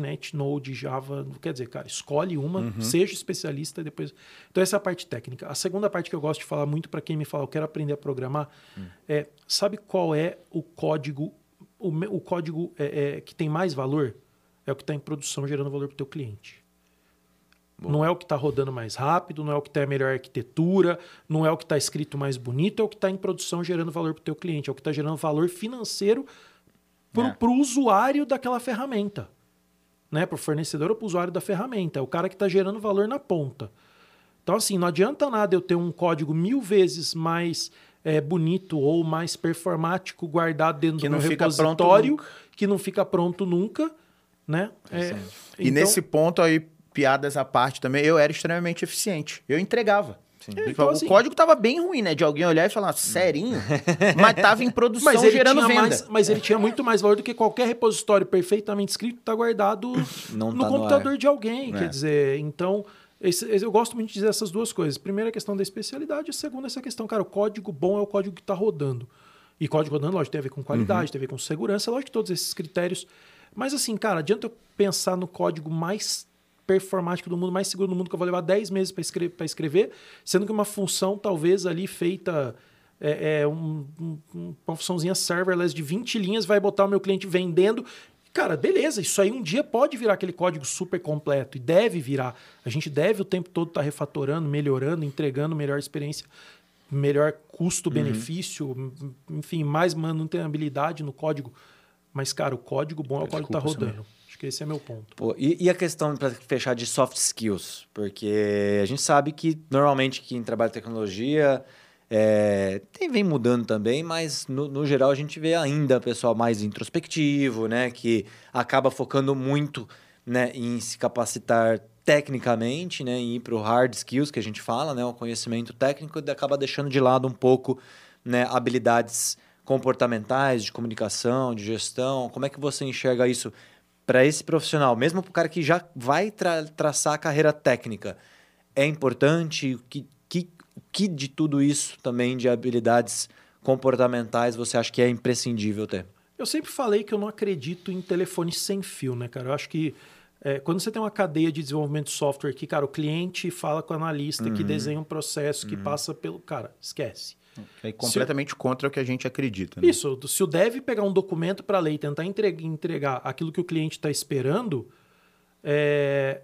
.NET, Node, Java. Quer dizer, cara, escolhe uma, Uhum. seja especialista e depois... Então, essa é a parte técnica. A segunda parte que eu gosto de falar muito para quem me fala, eu quero aprender a programar, Hum. é, sabe qual é o código, o, o código é, é, que tem mais valor? É o que está em produção gerando valor para o teu cliente. Não é o que está rodando mais rápido, não é o que tem a melhor arquitetura, não é o que está escrito mais bonito, é o que está em produção gerando valor para o teu cliente, é o que está gerando valor financeiro para É. o usuário daquela ferramenta. Né? Para o fornecedor ou para o usuário da ferramenta. É o cara que está gerando valor na ponta. Então, assim, não adianta nada eu ter um código mil vezes mais é, bonito ou mais performático guardado dentro Que do meu repositório, que não fica pronto nunca. Né? É, E então- nesse ponto aí, piadas à parte também, eu era extremamente eficiente. Eu entregava. Tipo, Então, o assim- código tava bem ruim, né? De alguém olhar e falar, serinho? Mas tava em produção Mas ele, gerando venda. mais, mas ele tinha muito mais valor do que qualquer repositório perfeitamente escrito está guardado Não no tá no computador ar. de alguém. É. Quer dizer, então esse- eu gosto muito de dizer essas duas coisas. Primeiro, a questão da especialidade. A segunda, essa questão, cara, o código bom é o código que está rodando. E código rodando, lógico, tem a ver com qualidade, tem a ver com segurança, lógico que todos esses critérios. Mas assim, cara, adianta eu pensar no código mais performático do mundo, mais seguro do mundo, que eu vou levar 10 meses para escrever, pra escrever, sendo que uma função, talvez ali feita. É, é um- um- uma funçãozinha serverless de 20 linhas, vai botar o meu cliente vendendo. Cara, beleza, isso aí um dia pode virar aquele código super completo e deve virar. A gente deve o tempo todo estar refatorando, melhorando, entregando melhor experiência, melhor custo-benefício, enfim, mais manutenibilidade no código. Mas, cara, o código bom é o código que está rodando. Acho que esse é meu ponto. Pô, e, e a questão, para fechar, de soft skills? Porque a gente sabe que normalmente quem trabalha em tecnologia é, tem, vem mudando também, mas no, no geral a gente vê ainda pessoal mais introspectivo, né? Que acaba focando muito né, em se capacitar tecnicamente, né? Em ir para o hard skills que a gente fala, né? O conhecimento técnico e acaba deixando de lado um pouco né, habilidades comportamentais, de comunicação, de gestão. Como é que você enxerga isso para esse profissional, mesmo para o cara que já vai tra traçar a carreira técnica, é importante? O que, que, que de tudo isso também de habilidades comportamentais você acha que é imprescindível ter? Eu sempre falei que eu não acredito em telefone sem fio, né, cara? Eu acho que é, quando você tem uma cadeia de desenvolvimento de software que, cara, o cliente fala com o analista que desenha um processo que passa pelo. Cara, esquece. É completamente contra o que a gente acredita. Né? Isso, se o dev pegar um documento para a lei e tentar entregar, entregar aquilo que o cliente está esperando, é,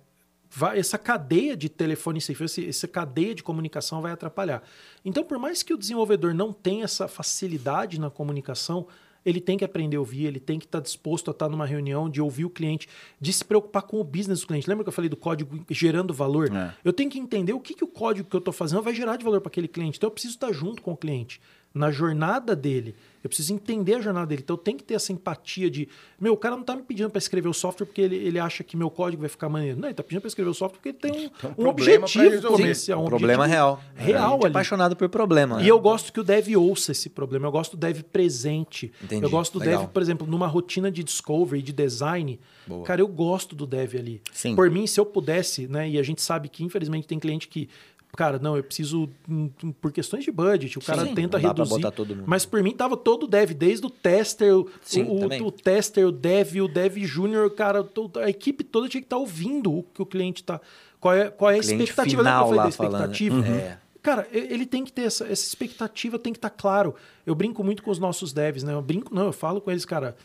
vai- essa cadeia de telefone sem fio, essa cadeia de comunicação vai atrapalhar. Então, por mais que o desenvolvedor não tenha essa facilidade na comunicação, ele tem que aprender a ouvir, ele tem que estar disposto a estar numa reunião, de ouvir o cliente, de se preocupar com o business do cliente. Lembra que eu falei do código gerando valor? É. Eu tenho que entender o que, que o código que eu estou fazendo vai gerar de valor para aquele cliente. Então eu preciso estar junto com o cliente, na jornada dele. Eu preciso entender a jornada dele. Então eu tenho que ter essa empatia de, meu, o cara não está me pedindo para escrever o software porque ele, ele acha que meu código vai ficar maneiro. Não, ele está pedindo para escrever o software porque ele tem um, um um problema pra objetivo comercial. um um problema real. Real a gente é ali. apaixonado por problema. né? E eu gosto que o dev ouça esse problema. Eu gosto do dev presente. Entendi. Eu gosto do Legal. dev, por exemplo, numa rotina de discovery, de design. Boa. Cara, eu gosto do dev ali. Sim. Por mim, se eu pudesse, né? E a gente sabe que, infelizmente, tem cliente que. Cara, não, eu preciso. hum, hum, Por questões de budget, o cara Sim, tenta reduzir. Mas por mim tava todo dev, desde o tester, o- Sim, o, o tester, o dev, o dev júnior, cara, a equipe toda tinha que estar ouvindo o que o cliente tá. Qual é, qual é a expectativa? final Lembra que eu lá falei da falando. expectativa? Uhum. É. Cara, ele tem que ter essa, essa expectativa, tem que estar claro. Eu brinco muito com os nossos devs, né? Eu brinco, não, eu falo com eles, cara.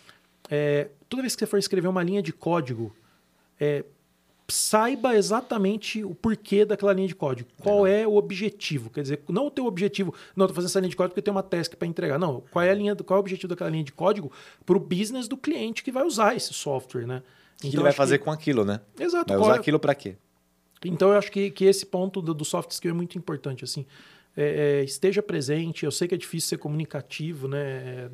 é, toda vez que você for escrever uma linha de código, é, saiba exatamente o porquê daquela linha de código. Qual é o objetivo? Quer dizer, não o teu objetivo, não, tô fazendo essa linha de código porque tem uma task para entregar. Não, qual é a linha, qual é o objetivo daquela linha de código para o business do cliente que vai usar esse software, né? O que ele vai acho fazer que- com aquilo, né? Exato. Vai usar é- aquilo para quê? então eu acho que, que esse ponto do, do soft skill é muito importante, assim. É, é, esteja presente, eu sei que é difícil ser comunicativo, né? É,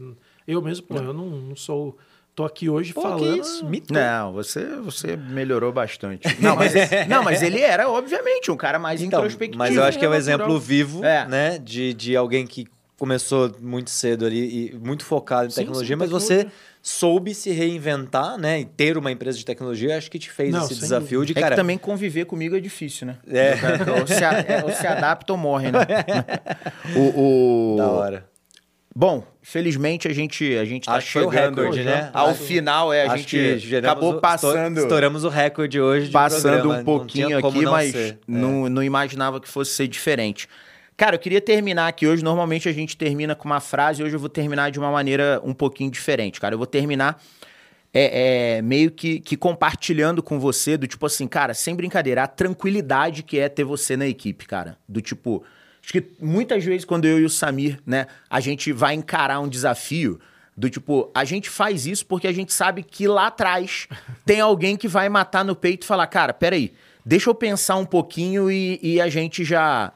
Eu mesmo, pô, eu não, não sou... Tô aqui hoje Pô, falando... que isso? Mito. Não, você, você melhorou bastante. Não mas, não, mas ele era, obviamente, um cara mais Então, introspectivo. mas eu acho que é o é exemplo vivo, É. né? De, de alguém que começou muito cedo ali e muito focado em Sim, tecnologia, sim, mas tecnologia. você soube se reinventar, né? E ter uma empresa de tecnologia, acho que te fez Não, esse desafio dúvida. de, É cara... que também conviver comigo é difícil, né? É. Ou se, a- é, ou se adapta ou morre, né? o, o- Da hora. Bom, felizmente a gente, a gente tá Acho chegando recorde, né? ao Acho- final. É, a gente acabou o- passando... Estouramos o recorde hoje de passando um pouquinho aqui, não mas ser. É. não, não imaginava que fosse ser diferente. Cara, eu queria terminar aqui hoje. Normalmente a gente termina com uma frase, hoje eu vou terminar de uma maneira um pouquinho diferente, cara. Eu vou terminar é, é, meio que, que compartilhando com você, do tipo assim, cara, sem brincadeira, a tranquilidade que é ter você na equipe, cara. Do tipo. Acho que muitas vezes, quando eu e o Samir, né, a gente vai encarar um desafio. Do tipo, a gente faz isso porque a gente sabe que lá atrás tem alguém que vai matar no peito e falar, cara, peraí, deixa eu pensar um pouquinho e, e a gente já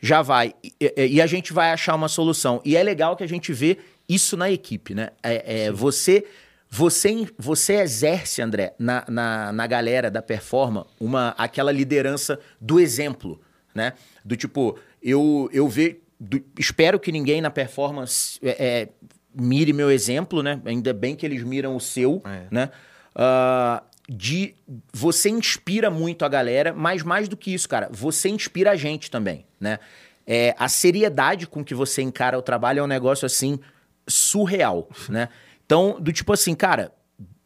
já vai. E, e- a gente vai achar uma solução. E é legal que a gente vê isso na equipe, né? É, é, você, você, você exerce, André, na, na, na galera da Performa, uma, aquela liderança do exemplo, né? Do tipo, eu, eu ve, do- espero que ninguém na performance é, é, mire meu exemplo, né? Ainda bem que eles miram o seu, É. né? Ah, de você inspira muito a galera, mas mais do que isso, cara, você inspira a gente também, né? É, a seriedade com que você encara o trabalho é um negócio assim surreal, né? Então, do tipo assim, cara,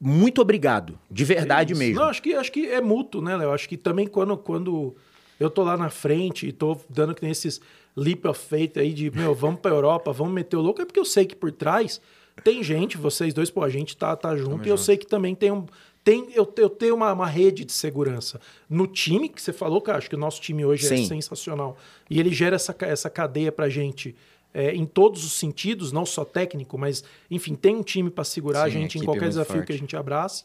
muito obrigado, de verdade É mesmo. Não, acho que, acho que é mútuo, né, Léo? Acho que também quando, quando eu tô lá na frente e tô dando que tem esses leap of faith aí de, meu, vamos pra Europa, vamos meter o louco, é porque eu sei que por trás tem gente, vocês dois, pô, a gente tá, tá junto, e eu sei que também tem um. Tem, eu, eu tenho uma, uma rede de segurança. No time que você falou, cara, acho que o nosso time hoje Sim. é sensacional. E ele gera essa, essa cadeia pra gente é, em todos os sentidos, não só técnico, mas, enfim, tem um time para segurar a Sim, gente em equipe qualquer muito desafio forte. que a gente abrace.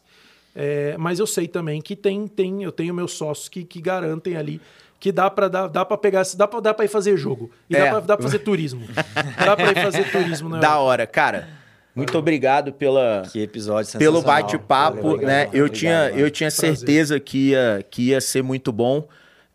É, mas eu sei também que tem, tem eu tenho meus sócios que, que garantem ali que dá para dar, dá para pegar, dá para dá para ir fazer jogo e É. dá para dá pra fazer turismo, dá para ir fazer turismo na Da Europa. hora, cara. Muito obrigado pela, Que episódio pelo bate-papo, né? obrigado, Eu obrigado, tinha, mano. eu tinha Prazer. certeza que ia, que ia ser muito bom.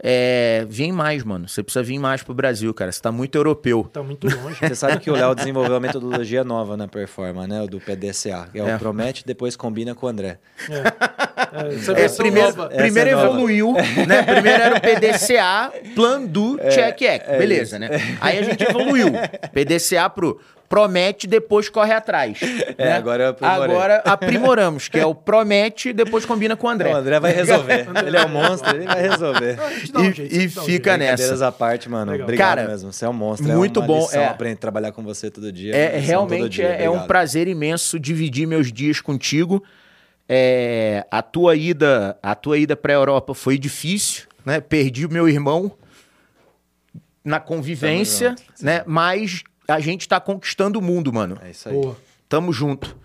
É, vem mais, mano. Você precisa vir mais pro Brasil, cara. Você tá muito europeu. Tá muito longe. Você sabe que o Léo desenvolveu uma metodologia nova na Performa, né? O do PDCA. Que é, É. o promete, depois combina com o André. É, essa É, versão primeiro nova. primeiro Essa é evoluiu, né? Primeiro era o PDCA, Plan Do, Check Act. Beleza, né? Aí a gente evoluiu. PDCA pro promete, depois corre atrás. É, né? agora eu aprimorei. Agora aprimoramos, que é o promete, depois combina com o André. O André vai resolver. ele é um monstro, ele vai resolver. A gente dá um E- jeito, e sempre dá um fica jeito. nessa. À parte, mano. Legal. Obrigado Cara, mesmo. Você é um monstro. muito é uma bom, lição é. aprender a trabalhar com você todo dia. É, realmente todo dia. é, é um prazer imenso dividir meus dias contigo. É, a tua ida, a tua ida para a Europa foi difícil, né? Perdi o meu irmão na convivência, né? Mas a gente tá conquistando o mundo, mano. É isso aí. Boa. Tamo junto.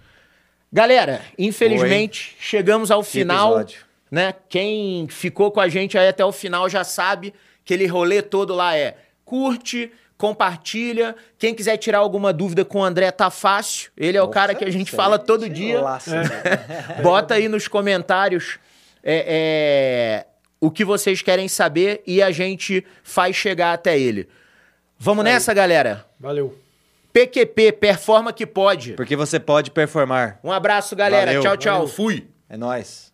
Galera, infelizmente chegamos ao final, episódio. né? Quem ficou com a gente aí até o final já sabe que aquele rolê todo lá é curte, compartilha. Quem quiser tirar alguma dúvida com o André tá fácil. Ele é o cara que a gente fala todo dia. Laço, É. né? Bota aí nos comentários é, é, o que vocês querem saber e a gente faz chegar até ele. Vamos nessa, galera? Valeu. PQP, performa que pode. Porque você pode performar. Um abraço, galera. Valeu. Tchau, tchau. Valeu. Fui. É nóis.